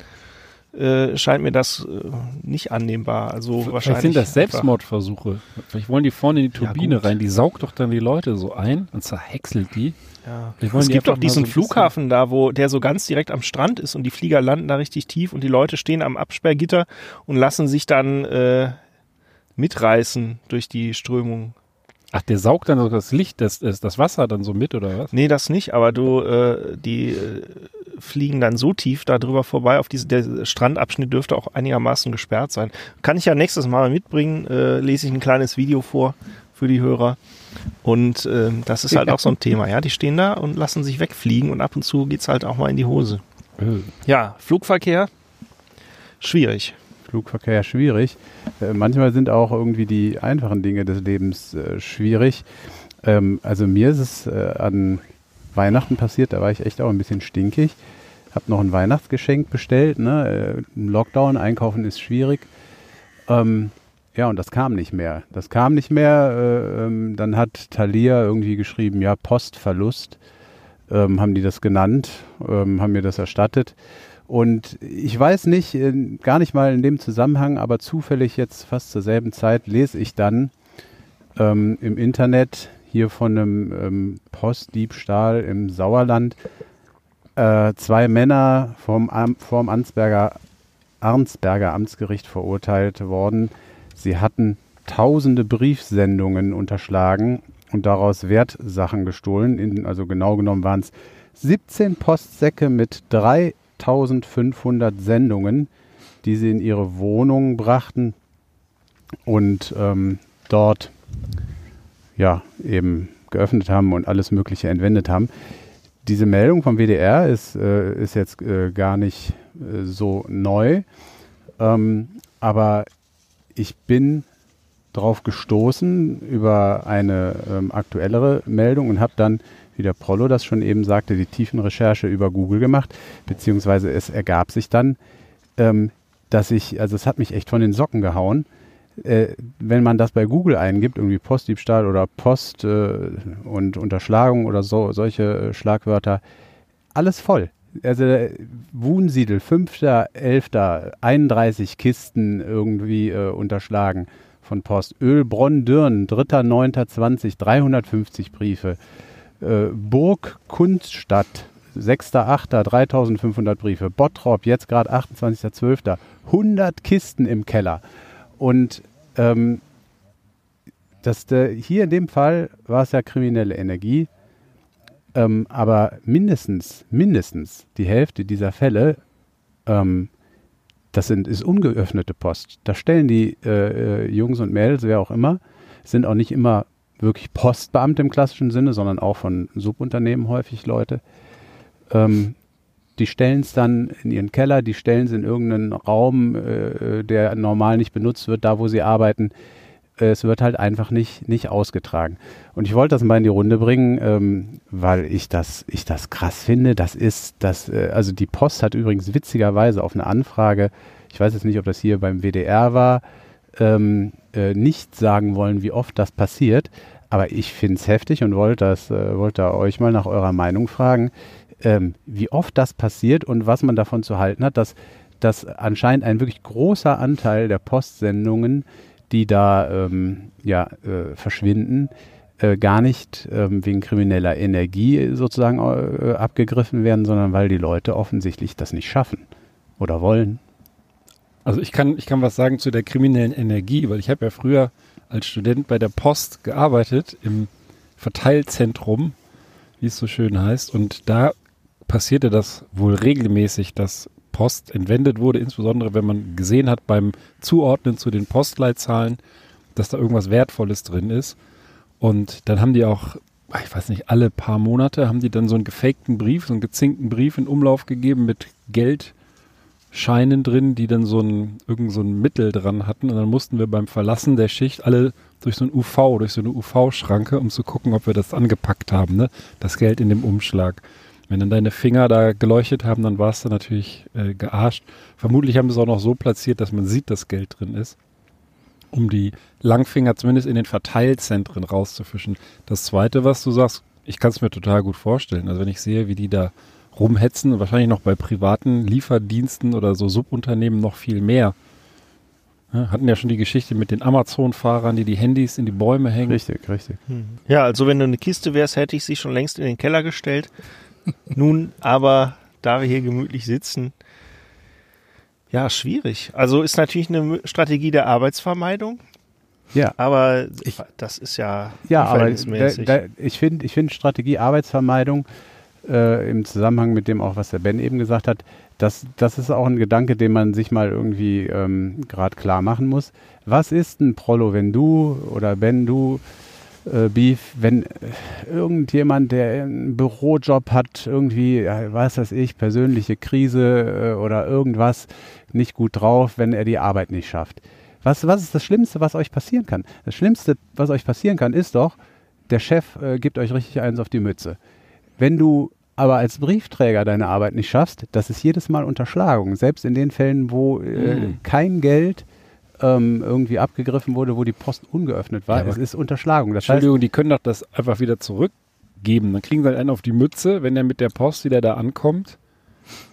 Speaker 4: äh, scheint mir das äh, nicht annehmbar. Also
Speaker 2: Vielleicht
Speaker 4: wahrscheinlich
Speaker 2: sind das Selbstmordversuche. Vielleicht wollen die vorne in die
Speaker 4: Ja,
Speaker 2: Turbine
Speaker 4: gut.
Speaker 2: rein. Die saugt doch dann die Leute so ein und zerhäckselt die.
Speaker 4: Ja. Es
Speaker 2: die
Speaker 4: gibt doch diesen
Speaker 2: so
Speaker 4: Flughafen da, wo der so ganz direkt am Strand ist und die Flieger landen da richtig tief und die Leute stehen am Absperrgitter und lassen sich dann äh, mitreißen durch die Strömung.
Speaker 2: Ach, der saugt dann das Licht, das, das, das Wasser dann so mit, oder was?
Speaker 4: Nee, das nicht, aber du, äh, die äh, fliegen dann so tief da drüber vorbei. Auf diese, der Strandabschnitt dürfte auch einigermaßen gesperrt sein. Kann ich ja nächstes Mal mitbringen, äh, lese ich ein kleines Video vor für die Hörer. Und ähm, das ist halt auch so ein Thema, ja. Die stehen da und lassen sich wegfliegen und ab und zu geht's halt auch mal in die Hose.
Speaker 2: Äh,
Speaker 4: Ja, Flugverkehr, schwierig.
Speaker 5: Flugverkehr schwierig. Äh, manchmal sind auch irgendwie die einfachen Dinge des Lebens äh, schwierig. Ähm, also mir ist es äh, an Weihnachten passiert, da war ich echt auch ein bisschen stinkig. Hab noch ein Weihnachtsgeschenk bestellt. Ne? Äh, Im Lockdown einkaufen ist schwierig. Ähm, ja, und das kam nicht mehr. Das kam nicht mehr. Äh, ähm, dann hat Thalia irgendwie geschrieben, ja, Postverlust, ähm, haben die das genannt, ähm, haben mir das erstattet. Und ich weiß nicht, gar nicht mal in dem Zusammenhang, aber zufällig jetzt fast zur selben Zeit lese ich dann ähm, im Internet hier von einem ähm, Postdiebstahl im Sauerland äh, zwei Männer vom, vom Ansberger, Arnsberger Amtsgericht verurteilt worden. Sie hatten tausende Briefsendungen unterschlagen und daraus Wertsachen gestohlen. In, also genau genommen waren es 17 Postsäcke mit 3500 Sendungen, die sie in ihre Wohnung brachten und ähm, dort ja eben geöffnet haben und alles Mögliche entwendet haben. Diese Meldung vom WDR ist, äh, ist jetzt äh, gar nicht äh, so neu, ähm, aber ich bin drauf gestoßen über eine ähm, aktuellere Meldung und habe dann, wie der Prollo das schon eben sagte, die Tiefenrecherche über Google gemacht, beziehungsweise es ergab sich dann, ähm, dass ich, also es hat mich echt von den Socken gehauen, äh, wenn man das bei Google eingibt, irgendwie Postdiebstahl oder Post äh, und Unterschlagung oder so, solche äh, Schlagwörter, alles voll. also Wunsiedel, 5.11., 31 Kisten irgendwie äh, unterschlagen von Post. Ölbronn Dürn, 3.9.20, 350 Briefe. Äh, Burg Kunststadt, 6.8., 3500 Briefe. Bottrop, jetzt gerade 28.12., 100 Kisten im Keller. Und ähm, das, äh, hier in dem Fall war es ja kriminelle Energie, ähm, aber mindestens, mindestens die Hälfte dieser Fälle, ähm, das sind, ist ungeöffnete Post. Da stellen die äh, äh Jungs und Mädels, wer auch immer, sind auch nicht immer wirklich Postbeamte im klassischen Sinne, sondern auch von Subunternehmen häufig Leute. Ähm, die stellen es dann in ihren Keller, die stellen es in irgendeinen Raum, äh, der normal nicht benutzt wird, da wo sie arbeiten. Äh, es wird halt einfach nicht, nicht ausgetragen. Und ich wollte das mal in die Runde bringen, ähm, weil ich das, ich das krass finde. Das ist, das, äh, also die Post hat übrigens witzigerweise auf eine Anfrage, ich weiß jetzt nicht, ob das hier beim WDR war, ähm, äh, nicht sagen wollen, wie oft das passiert. Aber ich finde es heftig und wollte äh, wollte euch mal nach eurer Meinung fragen ähm, wie oft das passiert und was man davon zu halten hat, dass, dass anscheinend ein wirklich großer Anteil der Postsendungen, die da ähm, ja, äh, verschwinden, äh, gar nicht ähm, wegen krimineller Energie sozusagen äh, abgegriffen werden, sondern weil die Leute offensichtlich das nicht schaffen oder wollen.
Speaker 2: Also ich kann, ich kann was sagen zu der kriminellen Energie, weil ich habe ja früher als Student bei der Post gearbeitet im Verteilzentrum, wie es so schön heißt. Und da passierte das wohl regelmäßig, dass Post entwendet wurde, insbesondere wenn man gesehen hat beim Zuordnen zu den Postleitzahlen, dass da irgendwas Wertvolles drin ist. Und dann haben die auch, ich weiß nicht, alle paar Monate haben die dann so einen gefakten Brief, so einen gezinkten Brief in Umlauf gegeben mit Geldscheinen drin, die dann so ein, irgend so ein Mittel dran hatten. Und dann mussten wir beim Verlassen der Schicht alle durch so ein UV, durch so eine UV-Schranke, um zu gucken, ob wir das angepackt haben, ne? Das Geld in dem Umschlag. Wenn dann deine Finger da geleuchtet haben, dann warst du natürlich äh, gearscht. Vermutlich haben sie es auch noch so platziert, dass man sieht, dass Geld drin ist, um die Langfinger zumindest in den Verteilzentren rauszufischen. Das Zweite, was du sagst, ich kann es mir total gut vorstellen. Also wenn ich sehe, wie die da rumhetzen, wahrscheinlich noch bei privaten Lieferdiensten oder so Subunternehmen noch viel mehr. Ja, hatten ja schon die Geschichte mit den Amazon-Fahrern, die die Handys in die Bäume hängen.
Speaker 5: Richtig, richtig.
Speaker 4: Hm. Ja, also wenn du eine Kiste wärst, hätte ich sie schon längst in den Keller gestellt. *laughs* Nun, aber da wir hier gemütlich sitzen, ja, schwierig. Also ist natürlich eine Strategie der Arbeitsvermeidung.
Speaker 5: Ja.
Speaker 4: Aber ich, das ist ja,
Speaker 5: ja aber da, da, ich finde ich finde Strategie Arbeitsvermeidung äh, im Zusammenhang mit dem auch, was der Ben eben gesagt hat, das, das ist auch ein Gedanke, den man sich mal irgendwie ähm, gerade klar machen muss. Was ist ein Prollo, wenn du oder Ben, du äh, Beef, wenn äh, irgendjemand, der einen Bürojob hat, irgendwie, ja, weiß das ich, persönliche Krise äh, oder irgendwas nicht gut drauf, wenn er die Arbeit nicht schafft. Was, was ist das Schlimmste, was euch passieren kann? Das Schlimmste, was euch passieren kann, ist doch, der Chef äh, gibt euch richtig eins auf die Mütze. Wenn du aber als Briefträger deine Arbeit nicht schaffst, das ist jedes Mal Unterschlagung. Selbst in den Fällen, wo äh, mhm. kein Geld ähm, irgendwie abgegriffen wurde, wo die Post ungeöffnet war. Ja, es ist Unterschlagung.
Speaker 2: Das Entschuldigung, heißt, die können doch das einfach wieder zurückgeben. Dann kriegen sie halt einen auf die Mütze, wenn der mit der Post wieder da ankommt.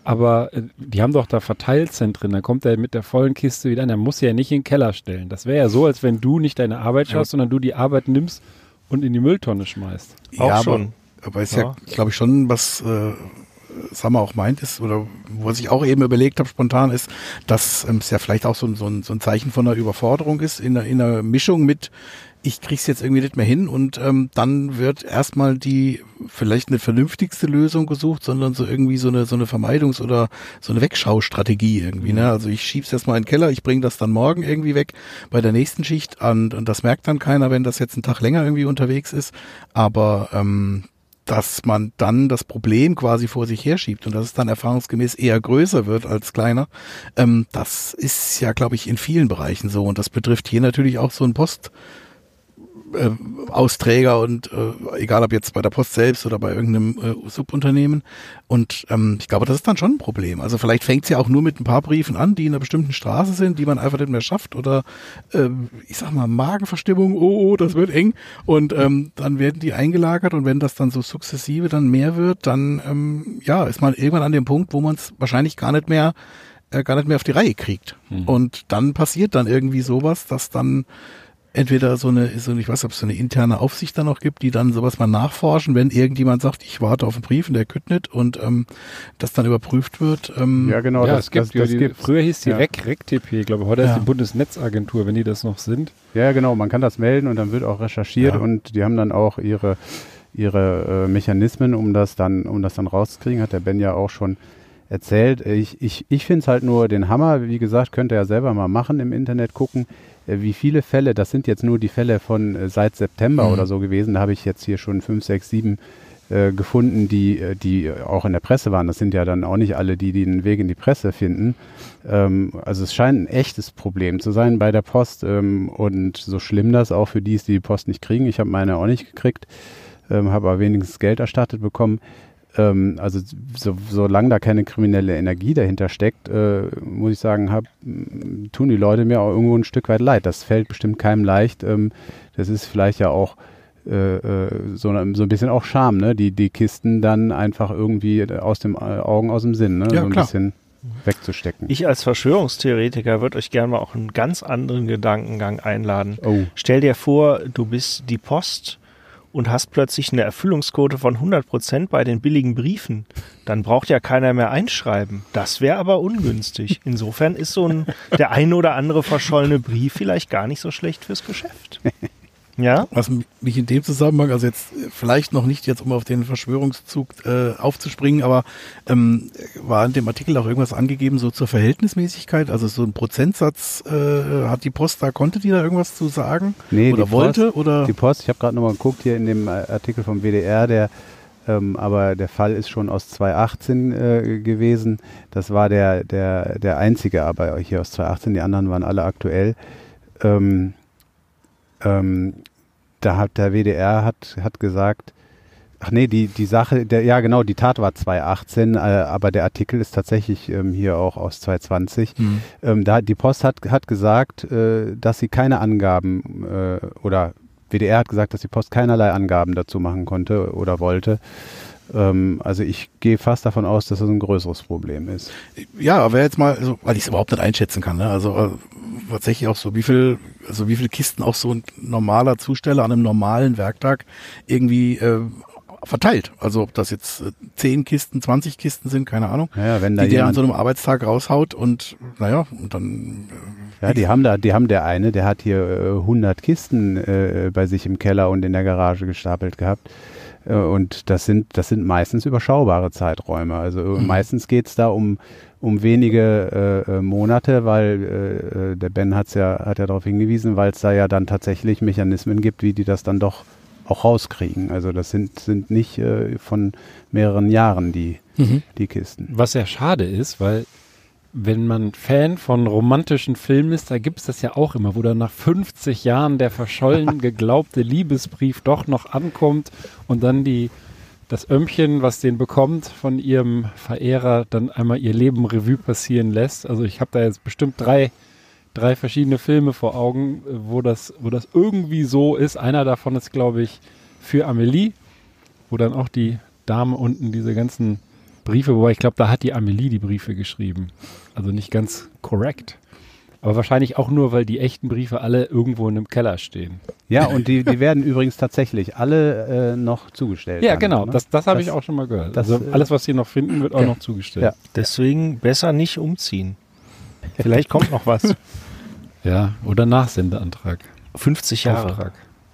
Speaker 2: Aber äh, die haben doch da Verteilzentren, dann kommt er mit der vollen Kiste wieder an. Der muss ja nicht in den Keller stellen. Das wäre ja so, als wenn du nicht deine Arbeit schaffst, ja. sondern du die Arbeit nimmst und in die Mülltonne schmeißt.
Speaker 3: Ja, auch schon. Aber, ist ja, ja glaube ich, schon was, äh, Sammer auch meint, ist, oder was ich auch eben überlegt habe spontan, ist, dass ähm, es ja vielleicht auch so, so, ein, so ein Zeichen von einer Überforderung ist, in einer, in einer Mischung mit, ich krieg's jetzt irgendwie nicht mehr hin und ähm, dann wird erstmal die vielleicht eine vernünftigste Lösung gesucht, sondern so irgendwie so eine so eine Vermeidungs- oder so eine Wegschaustrategie irgendwie. Ne? Also ich schieb's erstmal in den Keller, ich bringe das dann morgen irgendwie weg bei der nächsten Schicht und, und das merkt dann keiner, wenn das jetzt einen Tag länger irgendwie unterwegs ist. Aber ähm, dass man dann das Problem quasi vor sich herschiebt und dass es dann erfahrungsgemäß eher größer wird als kleiner, ähm, das ist ja, glaube ich, in vielen Bereichen so. Und das betrifft hier natürlich auch so ein Post, äh, Austräger und äh, egal ob jetzt bei der Post selbst oder bei irgendeinem äh, Subunternehmen. Und ähm, ich glaube, das ist dann schon ein Problem. Also vielleicht fängt es ja auch nur mit ein paar Briefen an, die in einer bestimmten Straße sind, die man einfach nicht mehr schafft. Oder äh, ich sag mal, Magenverstimmung, oh, oh, das wird eng. Und ähm, dann werden die eingelagert und wenn das dann so sukzessive dann mehr wird, dann ähm, ja, ist man irgendwann an dem Punkt, wo man es wahrscheinlich gar nicht mehr äh, gar nicht mehr auf die Reihe kriegt.
Speaker 2: Mhm.
Speaker 3: Und dann passiert dann irgendwie sowas, dass dann entweder so eine, so, ich weiß nicht, ob es so eine interne Aufsicht dann noch gibt, die dann sowas mal nachforschen, wenn irgendjemand sagt, ich warte auf einen Brief und der kütt nicht und ähm, das dann überprüft wird. Ähm,
Speaker 5: Ja, genau.
Speaker 2: ja,
Speaker 5: das,
Speaker 2: es gibt
Speaker 5: das, das
Speaker 2: die,
Speaker 5: gibt's.
Speaker 2: früher hieß die
Speaker 5: Ja.
Speaker 2: REC, REC-TP, ich glaube, heute
Speaker 3: Ja.
Speaker 2: ist die Bundesnetzagentur, wenn die das noch sind.
Speaker 5: Ja, genau. Man kann das melden und dann wird auch recherchiert
Speaker 3: Ja.
Speaker 5: und die haben dann auch ihre ihre äh, Mechanismen, um das dann um das dann rauszukriegen. Hat der Ben ja auch schon erzählt. Ich ich ich finde es halt nur den Hammer. Wie gesagt, könnt ihr ja selber mal machen im Internet gucken, wie viele Fälle. Das sind jetzt nur die Fälle von äh, seit September
Speaker 3: Mhm.
Speaker 5: oder so gewesen. Da habe ich jetzt hier schon fünf, sechs, sieben äh, gefunden, die, äh, die auch in der Presse waren. Das sind ja dann auch nicht alle, die, die den Weg in die Presse finden. Ähm, also es scheint ein echtes Problem zu sein bei der Post ähm, und so schlimm das auch für die ist, die die Post nicht kriegen. Ich habe meine auch nicht gekriegt, ähm, habe aber wenigstens Geld erstattet bekommen. Ähm, also so, solange da keine kriminelle Energie dahinter steckt, äh, muss ich sagen, hab, tun die Leute mir auch irgendwo ein Stück weit leid. Das fällt bestimmt keinem leicht. Ähm, das ist vielleicht ja auch äh, äh, so, so ein bisschen auch Scham, ne? Die, die Kisten dann einfach irgendwie aus dem äh, Augen, aus dem Sinn, ne?
Speaker 3: Ja,
Speaker 5: so ein
Speaker 3: klar.
Speaker 5: bisschen wegzustecken.
Speaker 4: Ich als Verschwörungstheoretiker würde euch gerne mal auch einen ganz anderen Gedankengang einladen.
Speaker 5: oh.
Speaker 4: Stell dir vor, du bist die Post und hast plötzlich eine Erfüllungsquote von 100% bei den billigen Briefen. Dann braucht ja keiner mehr einschreiben. Das wäre aber ungünstig. Insofern ist so ein, der eine oder andere verschollene Brief vielleicht gar nicht so schlecht fürs Geschäft. *laughs* Ja?
Speaker 3: Was mich in dem Zusammenhang, also jetzt vielleicht noch nicht jetzt, um auf den Verschwörungszug äh, aufzuspringen, aber ähm, war in dem Artikel auch irgendwas angegeben, so zur Verhältnismäßigkeit, also so ein Prozentsatz äh, hat die Post da, konnte die da irgendwas zu sagen?
Speaker 5: Nee,
Speaker 3: oder
Speaker 5: die
Speaker 3: wollte?
Speaker 5: Post,
Speaker 3: oder?
Speaker 5: Die Post, ich habe gerade nochmal geguckt hier in dem äh, Artikel vom WDR, der ähm, aber der Fall ist schon aus 2018 äh, gewesen. Das war der, der, der einzige, aber hier aus 2018, die anderen waren alle aktuell. Ähm, ähm, da hat der WDR hat, hat gesagt, ach nee, die, die Sache, der, ja genau, die Tat war 2018, äh, aber der Artikel ist tatsächlich ähm, hier auch aus 2020.
Speaker 3: Hm.
Speaker 5: Ähm, da, die Post hat, hat gesagt, äh, dass sie keine Angaben äh, oder WDR hat gesagt, dass die Post keinerlei Angaben dazu machen konnte oder wollte. Ähm, also ich gehe fast davon aus, dass das ein größeres Problem ist.
Speaker 3: Ja, aber jetzt mal, also, weil ich es überhaupt nicht einschätzen kann, ne? also äh, tatsächlich auch so, wie viel, also wie viele Kisten auch so ein normaler Zusteller an einem normalen Werktag irgendwie äh, verteilt. Also ob das jetzt äh, 10 Kisten, 20 Kisten sind, keine Ahnung,
Speaker 5: Naja, wenn da
Speaker 3: die der an so einem Arbeitstag raushaut und naja, und dann
Speaker 5: ja, die haben da, die haben der eine, der hat hier äh, 100 Kisten äh, bei sich im Keller und in der Garage gestapelt gehabt. Äh, und das sind, das sind meistens überschaubare Zeiträume. Also äh,
Speaker 3: Mhm.
Speaker 5: meistens geht's da um, um wenige äh, äh, Monate, weil äh, der Ben hat's ja, hat ja darauf hingewiesen, weil es da ja dann tatsächlich Mechanismen gibt, wie die das dann doch auch rauskriegen. Also das sind, sind nicht äh, von mehreren Jahren die, die Kisten.
Speaker 2: Was sehr schade ist, weil wenn man Fan von romantischen Filmen ist, da gibt es das ja auch immer, wo dann nach 50 Jahren der verschollen *laughs* geglaubte Liebesbrief doch noch ankommt und dann die das Ömmchen, was den bekommt von ihrem Verehrer, dann einmal ihr Leben Revue passieren lässt. Also ich habe da jetzt bestimmt drei, drei verschiedene Filme vor Augen, äh, wo das, wo das irgendwie so ist. Einer davon ist, glaube ich, für Amelie, wo dann auch die Dame unten diese ganzen Briefe, wobei ich glaube, da hat die Amelie die Briefe geschrieben. Also nicht ganz korrekt. Aber wahrscheinlich auch nur, weil die echten Briefe alle irgendwo in einem Keller stehen.
Speaker 5: Ja, und die, die werden *laughs* übrigens tatsächlich alle äh, noch zugestellt.
Speaker 2: Ja,
Speaker 5: dann,
Speaker 2: genau.
Speaker 5: ne?
Speaker 2: Das, das habe ich auch schon mal gehört.
Speaker 5: das,
Speaker 2: also
Speaker 5: äh,
Speaker 2: alles, was sie noch finden, wird auch
Speaker 5: ja.
Speaker 2: noch zugestellt.
Speaker 5: Ja.
Speaker 4: Deswegen besser nicht umziehen. Vielleicht kommt noch was. *laughs*
Speaker 2: Ja, oder Nachsendeantrag.
Speaker 4: 50 Jahre.
Speaker 2: Auftrag.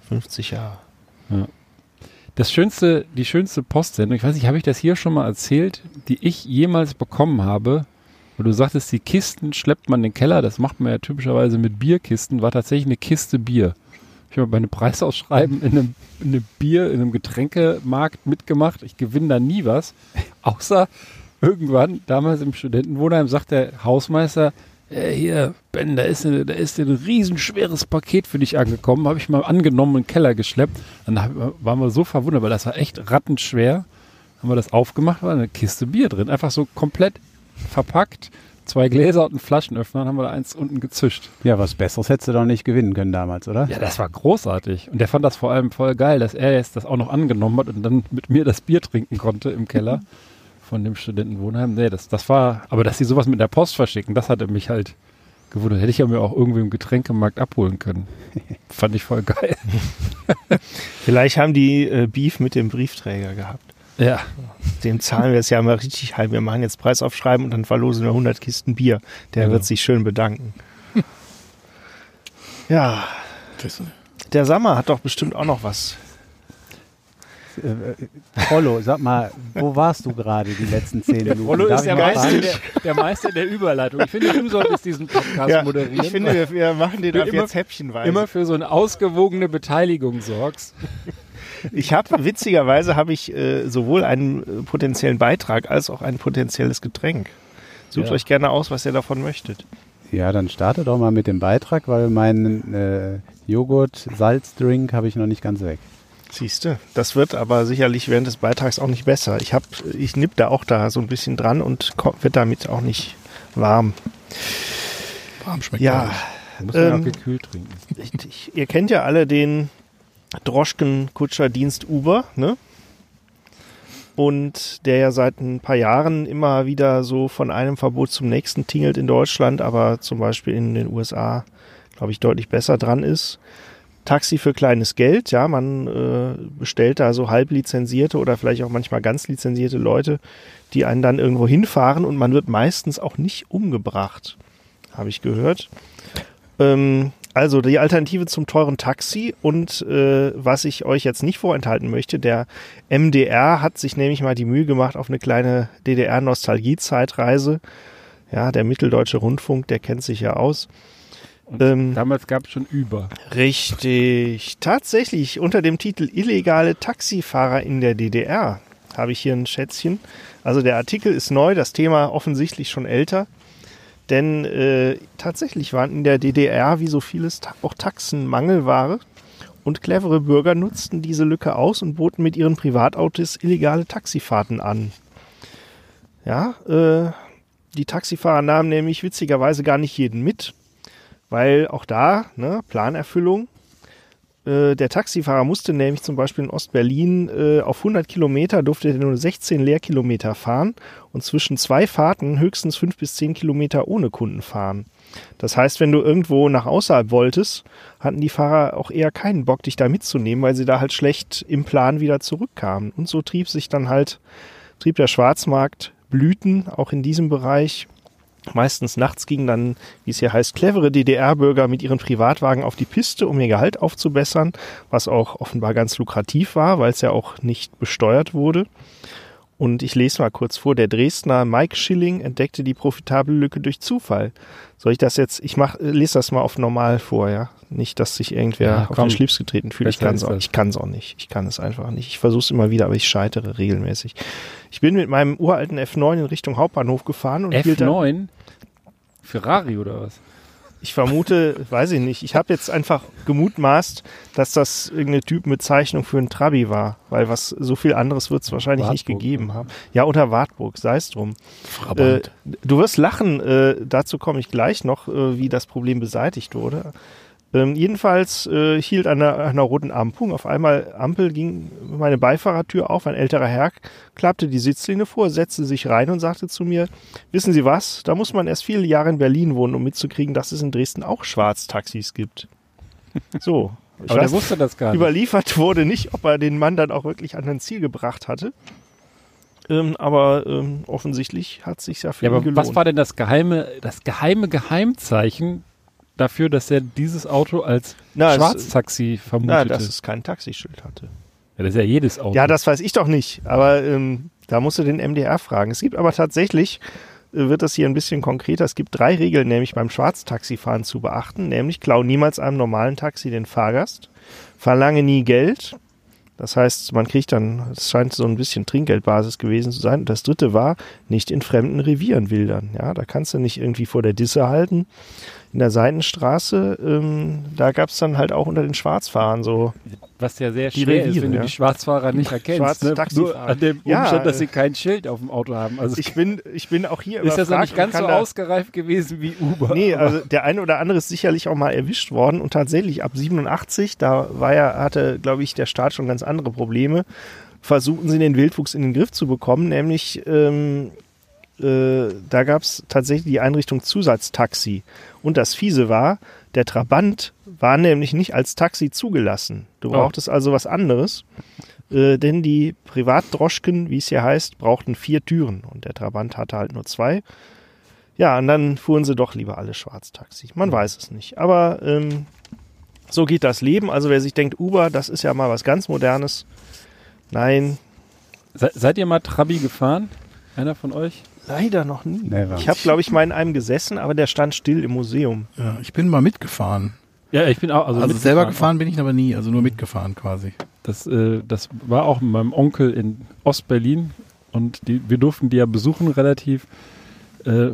Speaker 4: 50 Jahre.
Speaker 2: Das schönste, die schönste Postsendung, ich weiß nicht, habe ich das hier schon mal erzählt, die ich jemals bekommen habe, wo du sagtest, die Kisten schleppt man in den Keller, das macht man ja typischerweise mit Bierkisten, war tatsächlich eine Kiste Bier. Ich habe bei einem Preisausschreiben in einem, in einem Bier, in einem Getränkemarkt mitgemacht. Ich gewinne da nie was. *laughs* Außer irgendwann, damals im Studentenwohnheim, sagt der Hausmeister, äh, hier, Ben, da ist, da ist ein riesenschweres Paket für dich angekommen. Habe ich mal angenommen und Keller geschleppt. Dann hab, waren wir so verwundert, weil das war echt rattenschwer. Haben wir das aufgemacht, war eine Kiste Bier drin. Einfach so komplett verpackt. Zwei Gläser und einen Flaschenöffner, dann haben wir da eins unten gezischt.
Speaker 5: Ja, was Besseres hättest du doch nicht gewinnen können damals, oder?
Speaker 2: Ja, das war großartig. Und der fand das vor allem voll geil, dass er jetzt das auch noch angenommen hat und dann mit mir das Bier trinken konnte im Keller *laughs* von dem Studentenwohnheim. Nee, das, das war, aber dass sie sowas mit der Post verschicken, das hatte mich halt gewundert. Hätte ich ja mir auch irgendwie im Getränkemarkt abholen können. *laughs* Fand ich voll geil. *laughs*
Speaker 4: Vielleicht haben die äh, Beef mit dem Briefträger gehabt.
Speaker 2: Ja.
Speaker 4: Dem zahlen wir es ja mal richtig halb. Wir machen jetzt Preisaufschreiben und dann verlosen wir 100 Kisten Bier. Der
Speaker 2: Genau.
Speaker 4: wird sich schön bedanken. *laughs* ja, der Sammer hat doch bestimmt auch noch was.
Speaker 5: Äh, Rollo, sag mal, wo warst du gerade die letzten zehn Minuten?
Speaker 2: Rollo
Speaker 5: Darf
Speaker 2: ist der Meister der, der Meister der Überleitung. Ich finde, du solltest diesen Podcast moderieren.
Speaker 4: ich finde, wir, wir machen den ab
Speaker 2: immer-
Speaker 4: jetzt häppchenweise.
Speaker 2: immer für so eine ausgewogene Beteiligung sorgst.
Speaker 4: Ich habe witzigerweise habe ich äh, sowohl einen äh, potenziellen Beitrag als auch ein potenzielles Getränk. Sucht
Speaker 2: Ja.
Speaker 4: euch gerne aus, was ihr davon möchtet.
Speaker 5: Ja, dann starte doch mal mit dem Beitrag, weil meinen äh, Joghurt-Salzdrink habe ich noch nicht ganz weg.
Speaker 4: Siehste, das wird aber sicherlich während des Beitrags auch nicht besser. Ich hab, ich nipp da auch da so ein bisschen dran und wird damit auch nicht warm.
Speaker 3: Warm schmeckt
Speaker 4: Ja.
Speaker 2: Du musst ähm, auch gekühlt trinken.
Speaker 4: ich, ihr kennt ja alle den Droschken-Kutscher-Dienst Uber, ne? Und der ja seit ein paar Jahren immer wieder so von einem Verbot zum nächsten tingelt in Deutschland, aber zum Beispiel in den USA, glaube ich, deutlich besser dran ist. Taxi für kleines Geld, ja, man äh, bestellt da so halb lizenzierte oder vielleicht auch manchmal ganz lizenzierte Leute, die einen dann irgendwo hinfahren und man wird meistens auch nicht umgebracht, habe ich gehört. Ähm, also die Alternative zum teuren Taxi und äh, was ich euch jetzt nicht vorenthalten möchte, der MDR hat sich nämlich mal die Mühe gemacht auf eine kleine DDR-Nostalgie-Zeitreise. Ja, der Mitteldeutsche Rundfunk, der kennt sich ja aus. Ähm,
Speaker 2: damals gab es schon über.
Speaker 4: Richtig. Tatsächlich unter dem Titel Illegale Taxifahrer in der DDR habe ich hier ein Schätzchen. Also der Artikel ist neu, das Thema offensichtlich schon älter. Denn äh, tatsächlich waren in der DDR, wie so vieles, auch Taxen Mangelware. Und clevere Bürger nutzten diese Lücke aus und boten mit ihren Privatautos illegale Taxifahrten an. Ja, äh, die Taxifahrer nahmen nämlich witzigerweise gar nicht jeden mit, weil auch da, ne, Planerfüllung, äh, der Taxifahrer musste nämlich zum Beispiel in Ostberlin äh, auf 100 Kilometer durfte er nur 16 Leerkilometer fahren und zwischen zwei Fahrten höchstens 5 bis 10 Kilometer ohne Kunden fahren. Das heißt, wenn du irgendwo nach außerhalb wolltest, hatten die Fahrer auch eher keinen Bock, dich da mitzunehmen, weil sie da halt schlecht im Plan wieder zurückkamen. Und so trieb sich dann halt, trieb der Schwarzmarkt Blüten, auch in diesem Bereich. Meistens nachts gingen dann, wie es hier heißt, clevere DDR-Bürger mit ihren Privatwagen auf die Piste, um ihr Gehalt aufzubessern, was auch offenbar ganz lukrativ war, weil es ja auch nicht besteuert wurde. Und ich lese mal kurz vor. Der Dresdner Mike Schilling entdeckte die profitable Lücke durch Zufall. Soll ich das jetzt, ich mach, lese das mal auf normal vor, ja? Nicht, dass sich irgendwer
Speaker 2: Ja,
Speaker 4: auf den Schlips getreten fühlt. Ich kann es auch,
Speaker 2: das.
Speaker 4: ich kann's auch nicht. Ich kann es einfach nicht. Ich versuche es immer wieder, aber ich scheitere regelmäßig. Ich bin mit meinem uralten F9 in Richtung Hauptbahnhof gefahren und hielt da,
Speaker 2: F9? Ferrari oder was?
Speaker 4: ich vermute, weiß ich nicht, ich habe jetzt einfach gemutmaßt, dass das irgendeine Typenbezeichnung für ein Trabi war, weil was so viel anderes wird es wahrscheinlich nicht
Speaker 2: Wartburg,
Speaker 4: gegeben haben. Ja, oder Wartburg, sei es drum. Äh, du wirst lachen, äh, dazu komme ich gleich noch, äh, wie das Problem beseitigt wurde. Ähm, jedenfalls äh, hielt an einer, einer roten Ampel, auf einmal Ampel ging meine Beifahrertür auf, ein älterer Herr klappte die Sitzlehne vor, setzte sich rein und sagte zu mir, wissen Sie was, da muss man erst viele Jahre in Berlin wohnen, um mitzukriegen, dass es in Dresden auch Schwarztaxis gibt. *laughs* So. Ich
Speaker 2: Aber
Speaker 4: weiß,
Speaker 2: der wusste das gar nicht.
Speaker 4: Überliefert wurde nicht, ob er den Mann dann auch wirklich an ein Ziel gebracht hatte. Ähm, aber ähm, offensichtlich hat sich ja für
Speaker 2: Ja, aber
Speaker 4: gelohnt.
Speaker 2: was war denn das geheime, das geheime Geheimzeichen dafür, dass er dieses Auto als
Speaker 4: Na, es-
Speaker 2: Schwarztaxi
Speaker 4: Na,
Speaker 2: vermutete?
Speaker 4: dass es kein Taxischild hatte.
Speaker 2: ja, das ist ja jedes Auto.
Speaker 4: Ja, das weiß ich doch nicht. Aber ähm, da musst du den MDR fragen. Es gibt aber tatsächlich, äh, wird das hier ein bisschen konkreter, es gibt drei Regeln nämlich beim Schwarztaxifahren zu beachten. Nämlich, klau niemals einem normalen Taxi den Fahrgast, verlange nie Geld. Das heißt, man kriegt dann, es scheint so ein bisschen Trinkgeldbasis gewesen zu sein. Und das dritte war, nicht in fremden Revieren wildern. Ja, da kannst du nicht irgendwie vor der Disse halten. In der Seitenstraße, ähm, da gab es dann halt auch unter den Schwarzfahrern so
Speaker 2: Was ja sehr schwer ist,
Speaker 4: Reviere,
Speaker 2: wenn du
Speaker 4: ja.
Speaker 2: die Schwarzfahrer nicht erkennst.
Speaker 4: Schwarze
Speaker 2: Ne? Nur an dem
Speaker 4: Ja,
Speaker 2: Umstand, dass sie kein Schild auf dem Auto haben. Also
Speaker 4: Ich bin, ich bin auch hier
Speaker 2: ist das
Speaker 4: überfragt
Speaker 2: nicht ganz so ausgereift gewesen wie Uber.
Speaker 4: Nee, also der eine oder andere ist sicherlich auch mal erwischt worden und tatsächlich ab 87, da war ja, hatte, glaube ich, der Staat schon ganz andere Probleme, versuchten sie den Wildwuchs in den Griff zu bekommen, nämlich ähm, äh, da gab es tatsächlich die Einrichtung Zusatztaxi. Und das Fiese war, der Trabant war nämlich nicht als Taxi zugelassen. Du
Speaker 2: Oh.
Speaker 4: brauchtest also was anderes. Äh, denn die Privatdroschken, wie es hier heißt, brauchten vier Türen und der Trabant hatte halt nur zwei. Ja, und dann fuhren sie doch lieber alle Schwarztaxi. Man weiß es nicht. Aber ähm, so geht das Leben. Also wer sich denkt, Uber, das ist ja mal was ganz Modernes. Nein,
Speaker 2: Se seid ihr mal Trabi gefahren? Einer von euch?
Speaker 4: Leider noch nie.
Speaker 5: Never.
Speaker 4: Ich habe, glaube ich, mal in einem gesessen, aber der stand still im Museum.
Speaker 3: Ja, ich bin mal mitgefahren.
Speaker 2: Ja, ich bin auch. Also,
Speaker 3: Also, selber gefahren bin ich aber nie, also nur mitgefahren quasi.
Speaker 2: Das, äh, das war auch mit meinem Onkel in Ostberlin und die, wir durften die ja besuchen relativ äh,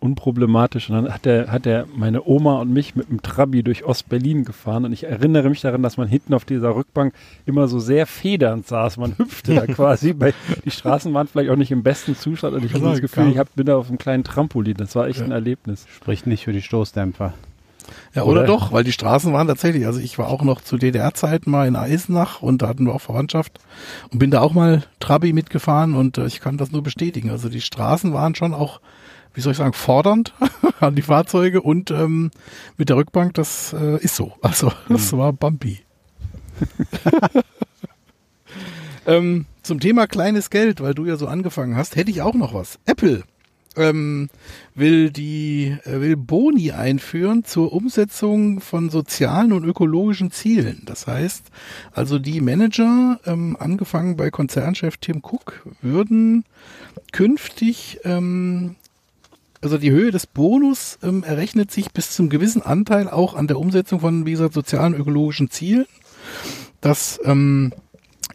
Speaker 2: unproblematisch. Und dann hat der, hat der meine Oma und mich mit dem Trabi durch Ostberlin gefahren und ich erinnere mich daran, dass man hinten auf dieser Rückbank immer so sehr federnd saß. Man hüpfte da *laughs* quasi, weil die Straßen waren vielleicht auch nicht im besten Zustand und ich hatte das Gefühl, ich hab, bin da auf einem kleinen Trampolin. Das war echt ein Erlebnis.
Speaker 5: Spricht nicht für die Stoßdämpfer.
Speaker 3: Ja, oder,
Speaker 2: Oder?
Speaker 3: doch, weil die Straßen waren tatsächlich, also ich war auch noch zu DDR-Zeiten mal in Eisenach und da hatten wir auch Verwandtschaft und bin da auch mal Trabi mitgefahren und äh, ich kann das nur bestätigen. Also die Straßen waren schon auch, wie soll ich sagen, fordernd *laughs* an die Fahrzeuge und ähm, mit der Rückbank, das äh, ist so. Also *laughs* das war bumpy. *laughs* ähm, zum Thema kleines Geld, weil du ja so angefangen hast, hätte ich auch noch was. Apple ähm, will die äh, will Boni einführen zur Umsetzung von sozialen und ökologischen Zielen. Das heißt, also die Manager, ähm, angefangen bei Konzernchef Tim Cook, würden künftig ähm, also die Höhe des Bonus ähm, errechnet sich bis zum gewissen Anteil auch an der Umsetzung von, wie gesagt, sozialen ökologischen Zielen. Das ähm,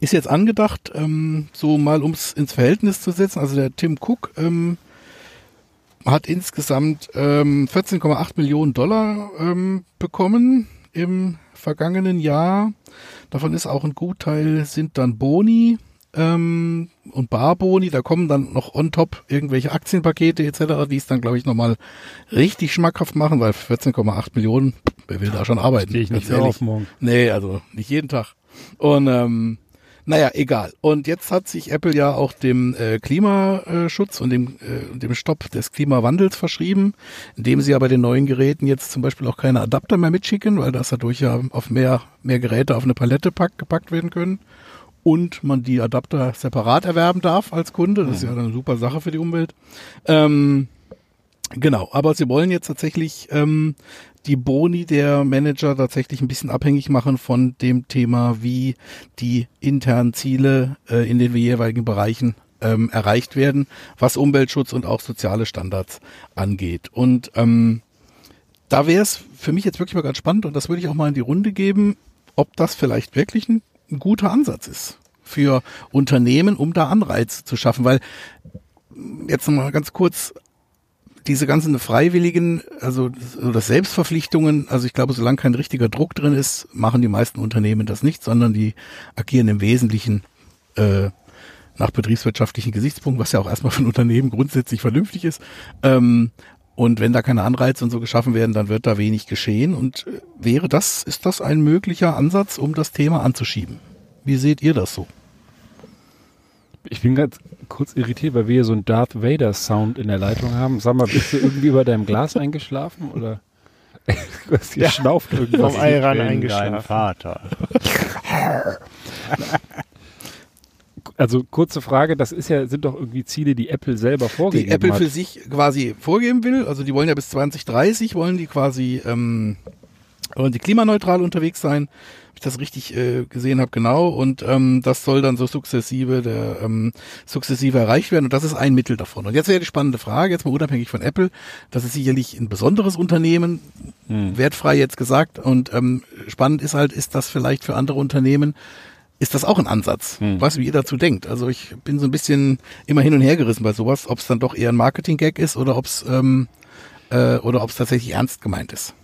Speaker 3: ist jetzt angedacht, ähm, so mal ums ins Verhältnis zu setzen. Also der Tim Cook ähm, hat insgesamt ähm, 14,8 Millionen Dollar ähm, bekommen im vergangenen Jahr. Davon ist auch ein Gutteil sind dann Boni ähm, und Barboni. Da kommen dann noch on top irgendwelche Aktienpakete etc., die es dann, glaube ich, nochmal richtig schmackhaft machen, weil 14,8 Millionen, wer will da schon arbeiten?
Speaker 2: Stehe ich nicht
Speaker 3: ehrlich.
Speaker 2: auf morgen.
Speaker 3: Nee, also nicht jeden Tag. Und ähm, naja, egal. Und jetzt hat sich Apple ja auch dem äh, Klimaschutz und dem, äh, dem Stopp des Klimawandels verschrieben, indem sie ja bei den neuen Geräten jetzt zum Beispiel auch keine Adapter mehr mitschicken, weil das dadurch ja auf mehr, mehr Geräte auf eine Palette pack, gepackt werden können. Und man die Adapter separat erwerben darf als Kunde. Das ist ja eine super Sache für die Umwelt. Ähm, Genau, aber sie wollen jetzt tatsächlich ähm, die Boni der Manager tatsächlich ein bisschen abhängig machen von dem Thema, wie die internen Ziele äh, in den jeweiligen Bereichen ähm, erreicht werden, was Umweltschutz und auch soziale Standards angeht. Und ähm, da wäre es für mich jetzt wirklich mal ganz spannend und das würde ich auch mal in die Runde geben, ob das vielleicht wirklich ein, ein guter Ansatz ist für Unternehmen, um da Anreize zu schaffen, weil jetzt nochmal ganz kurz diese ganzen Freiwilligen, also das- Selbstverpflichtungen, also ich glaube, solange kein richtiger Druck drin ist, machen die meisten Unternehmen das nicht, sondern die agieren im Wesentlichen äh, nach betriebswirtschaftlichen Gesichtspunkten, was ja auch erstmal ein Unternehmen grundsätzlich vernünftig ist. Ähm, und wenn da keine Anreize und so geschaffen werden, dann wird da wenig geschehen. Und äh, wäre das, ist das ein möglicher Ansatz, um das Thema anzuschieben? Wie seht ihr das so?
Speaker 2: Ich bin ganz kurz irritiert, weil wir hier so einen Darth Vader Sound in der Leitung haben. Sag mal, bist du irgendwie über deinem Glas eingeschlafen oder? *laughs* Was hier schnauft irgendwas.
Speaker 4: Vom Eiran
Speaker 5: Dein
Speaker 4: eingeschlafen.
Speaker 5: Vater. *laughs* *laughs*
Speaker 2: Also kurze Frage, das ist ja, sind doch irgendwie Ziele, die Apple selber vorgegeben
Speaker 3: die Apple
Speaker 2: hat.
Speaker 3: für sich quasi vorgeben will. Also die wollen ja bis 2030 wollen die quasi ähm, wollen die klimaneutral unterwegs sein. Ob ich das richtig äh, gesehen habe, genau. Und ähm, das soll dann so sukzessive der ähm, sukzessive erreicht werden. Und das ist ein Mittel davon. Und jetzt wäre die spannende Frage, jetzt mal unabhängig von Apple, das ist sicherlich ein besonderes Unternehmen,
Speaker 2: Hm.
Speaker 3: wertfrei jetzt gesagt. Und ähm, spannend ist halt, ist das vielleicht für andere Unternehmen ist das auch ein Ansatz. Hm. Weißt du, wie ihr dazu denkt? Also ich bin so ein bisschen immer hin und her gerissen bei sowas, ob es dann doch eher ein Marketing-Gag ist oder ob es ähm, äh, oder ob es tatsächlich ernst gemeint ist.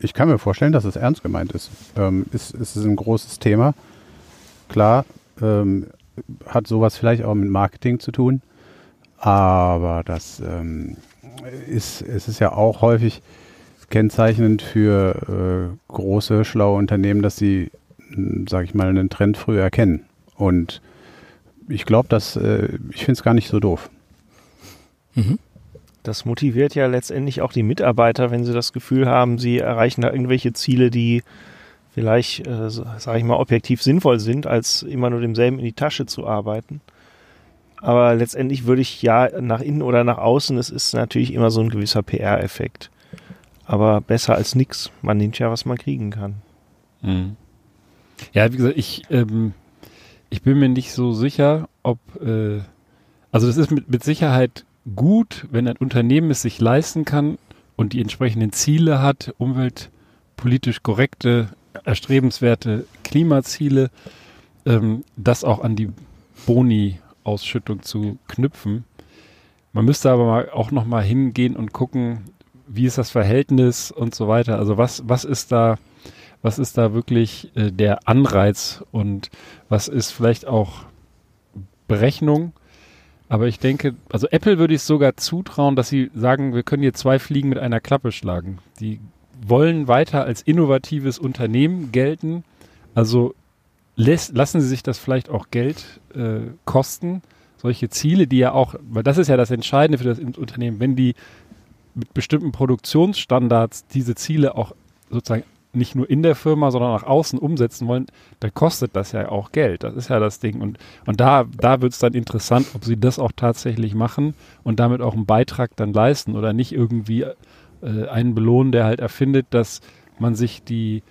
Speaker 5: Ich kann mir vorstellen, dass es ernst gemeint ist. Ähm, ist, ist es ein großes Thema. Klar, ähm, hat sowas vielleicht auch mit Marketing zu tun, aber das ähm, ist, es ist ja auch häufig kennzeichnend für äh, große, schlaue Unternehmen, dass sie sage ich mal, einen Trend früh erkennen. Und ich glaube, dass äh, ich finde es gar nicht so doof.
Speaker 4: Mhm. Das motiviert ja letztendlich auch die Mitarbeiter, wenn sie das Gefühl haben, sie erreichen da irgendwelche Ziele, die vielleicht, äh, sage ich mal, objektiv sinnvoll sind, als immer nur demselben in die Tasche zu arbeiten. Aber letztendlich würde ich ja nach innen oder nach außen, es ist natürlich immer so ein gewisser PR-Effekt. Aber besser als nichts. Man nimmt ja, was man kriegen kann.
Speaker 2: Mhm. Ja, wie gesagt, ich, ähm, ich bin mir nicht so sicher, ob, äh, also das ist mit, mit Sicherheit gut, wenn ein Unternehmen es sich leisten kann und die entsprechenden Ziele hat, umweltpolitisch korrekte, erstrebenswerte Klimaziele, ähm, das auch an die Boni-Ausschüttung zu knüpfen. Man müsste aber mal auch noch mal hingehen und gucken, wie ist das Verhältnis und so weiter. Also was, was ist da, was ist da wirklich äh, der Anreiz und was ist vielleicht auch Berechnung. Aber ich denke, also Apple würde ich sogar zutrauen, dass sie sagen, wir können hier zwei Fliegen mit einer Klappe schlagen. Die wollen weiter als innovatives Unternehmen gelten. Also lässt, lassen sie sich das vielleicht auch Geld äh, kosten. Solche Ziele, die ja auch, weil das ist ja das Entscheidende für das Unternehmen, wenn die mit bestimmten Produktionsstandards diese Ziele auch sozusagen nicht nur in der Firma, sondern nach außen umsetzen wollen, dann kostet das ja auch Geld. Das ist ja das Ding. Und, und da, da wird es dann interessant, ob sie das auch tatsächlich machen und damit auch einen Beitrag dann leisten oder nicht irgendwie äh, einen belohnen, der halt erfindet, dass man sich die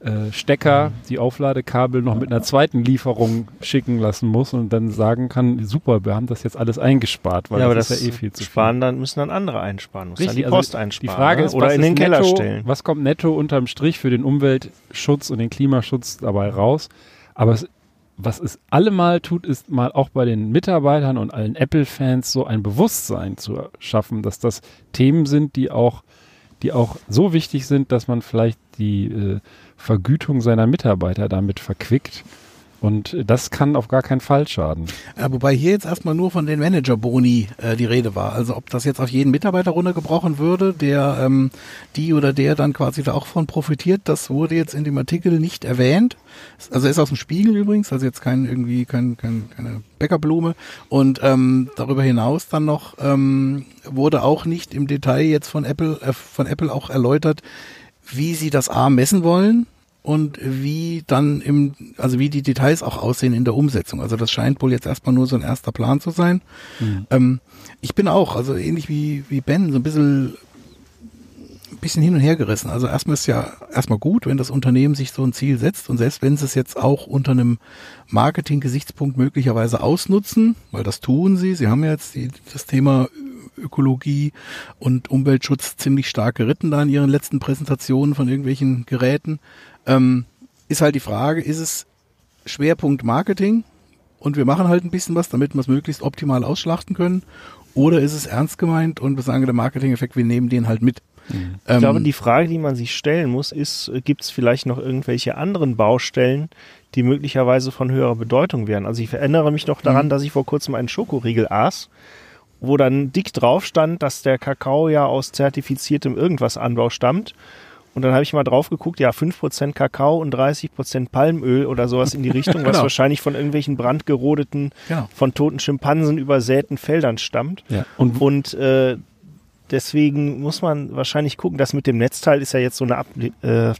Speaker 2: äh, Stecker, die Aufladekabel noch mit einer zweiten Lieferung schicken lassen muss und dann sagen kann, super, wir haben das jetzt alles eingespart,
Speaker 4: weil ja, das, das ist ja eh viel zu sparen, viel. dann müssen dann andere einsparen, muss Richtig, dann die Post also einsparen.
Speaker 2: Die Frage ne? ist, oder in den netto, Keller stellen. Was kommt netto unterm Strich für den Umweltschutz und den Klimaschutz dabei raus? Aber es, was es allemal tut, ist mal auch bei den Mitarbeitern und allen Apple-Fans so ein Bewusstsein zu schaffen, dass das Themen sind, die auch, die auch so wichtig sind, dass man vielleicht die äh, Vergütung seiner Mitarbeiter damit verquickt. Und das kann auf gar keinen Fall schaden.
Speaker 3: Ja, wobei hier jetzt erstmal nur von den Manager-Boni äh, die Rede war. Also ob das jetzt auf jeden Mitarbeiter runtergebrochen würde, der ähm, die oder der dann quasi da auch von profitiert, das wurde jetzt in dem Artikel nicht erwähnt. Also ist aus dem Spiegel übrigens, also jetzt kein irgendwie kein, kein keine Bäckerblume. Und ähm, darüber hinaus dann noch ähm, wurde auch nicht im Detail jetzt von Apple äh, von Apple auch erläutert, wie sie das A messen wollen und wie dann im, also wie die Details auch aussehen in der Umsetzung. Also das scheint wohl jetzt erstmal nur so ein erster Plan zu sein. Mhm. Ähm, ich bin auch, also ähnlich wie, wie Ben, so ein bisschen, ein bisschen hin und her gerissen. Also erstmal ist ja erstmal gut, wenn das Unternehmen sich so ein Ziel setzt und selbst wenn sie es jetzt auch unter einem Marketing-Gesichtspunkt möglicherweise ausnutzen, weil das tun sie, sie haben ja jetzt die, das Thema Ökologie und Umweltschutz ziemlich stark geritten da in ihren letzten Präsentationen von irgendwelchen Geräten. Ähm, ist halt die Frage, ist es Schwerpunkt Marketing und wir machen halt ein bisschen was, damit wir es möglichst optimal ausschlachten können? Oder ist es ernst gemeint und wir sagen, der Marketing-Effekt, wir nehmen den halt mit?
Speaker 4: Mhm. Ich ähm, glaube, die Frage, die man sich stellen muss, ist, äh, gibt es vielleicht noch irgendwelche anderen Baustellen, die möglicherweise von höherer Bedeutung wären? Also ich erinnere mich noch daran, mhm. dass ich vor kurzem einen Schokoriegel aß wo dann dick drauf stand, dass der Kakao ja aus zertifiziertem irgendwas Anbau stammt. Und dann habe ich mal drauf geguckt, ja, 5% Kakao und 30% Palmöl oder sowas in die Richtung, *laughs* genau. was wahrscheinlich von irgendwelchen brandgerodeten, genau. von toten Schimpansen übersäten Feldern stammt. Ja. Und, und äh, deswegen muss man wahrscheinlich gucken, dass mit dem Netzteil ist ja jetzt so eine Ab äh,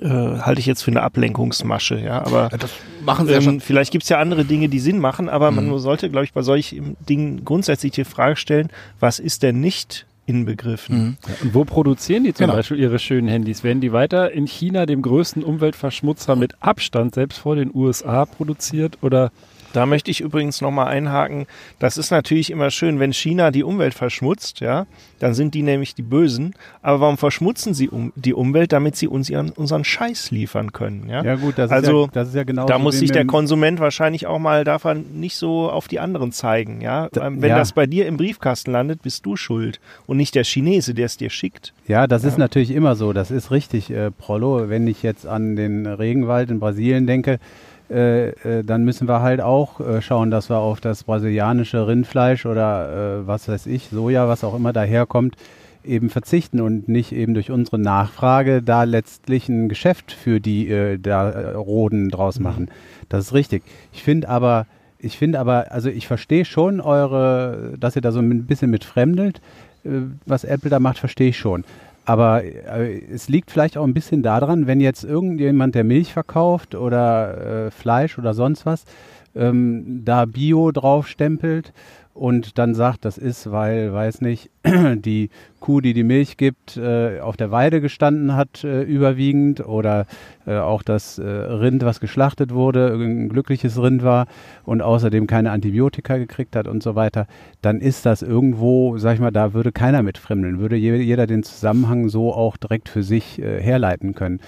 Speaker 4: äh, halte ich jetzt für eine Ablenkungsmasche, ja. Aber ja, das machen sie ähm, ja schon. Vielleicht gibt es ja andere Dinge, die Sinn machen, aber mhm. man sollte, glaube ich, bei solchen Dingen grundsätzlich die Frage stellen, was ist denn nicht inbegriffen?
Speaker 2: Mhm. Ja, und wo produzieren die zum genau. Beispiel ihre schönen Handys? Werden die weiter in China, dem größten Umweltverschmutzer mit Abstand, selbst vor den USA, produziert oder
Speaker 4: Da möchte ich übrigens nochmal einhaken. Das ist natürlich immer schön, wenn China die Umwelt verschmutzt, ja, dann sind die nämlich die Bösen. Aber warum verschmutzen sie um die Umwelt, damit sie uns ihren, unseren Scheiß liefern können, ja?
Speaker 5: Ja gut, das
Speaker 4: Also,
Speaker 5: ist ja, das ist ja genau
Speaker 4: Da muss sich der Konsument wahrscheinlich auch mal davon nicht so auf die anderen zeigen, ja. Ähm, Wenn
Speaker 5: ja.
Speaker 4: das bei dir im Briefkasten landet, bist du schuld und nicht der Chinese, der es dir schickt.
Speaker 5: Ja, das ist natürlich immer so. Das ist richtig, äh, Prollo. Wenn ich jetzt an den Regenwald in Brasilien denke, äh, äh, dann müssen wir halt auch äh, schauen, dass wir auf das brasilianische Rindfleisch oder äh, was weiß ich, Soja, was auch immer daherkommt, eben verzichten und nicht eben durch unsere Nachfrage da letztlich ein Geschäft für die äh, da äh, Roden draus machen. Das ist richtig. Ich finde aber, ich finde aber, also ich verstehe schon eure, dass ihr da so ein bisschen mit fremdelt, was Apple da macht, verstehe ich schon. Aber äh, es liegt vielleicht auch ein bisschen daran, wenn jetzt irgendjemand, der Milch verkauft oder äh, Fleisch oder sonst was, ähm, da Bio drauf stempelt und dann sagt, das ist, weil, weiß nicht, *clears throat* die Kuh, die die Milch gibt, äh, auf der Weide gestanden hat, äh, überwiegend oder äh, auch das Rind, was geschlachtet wurde, ein glückliches Rind war und außerdem keine Antibiotika gekriegt hat und so weiter, dann ist das irgendwo, sag ich mal, da würde keiner mit fremdeln, würde je, jeder den Zusammenhang so auch direkt für sich herleiten können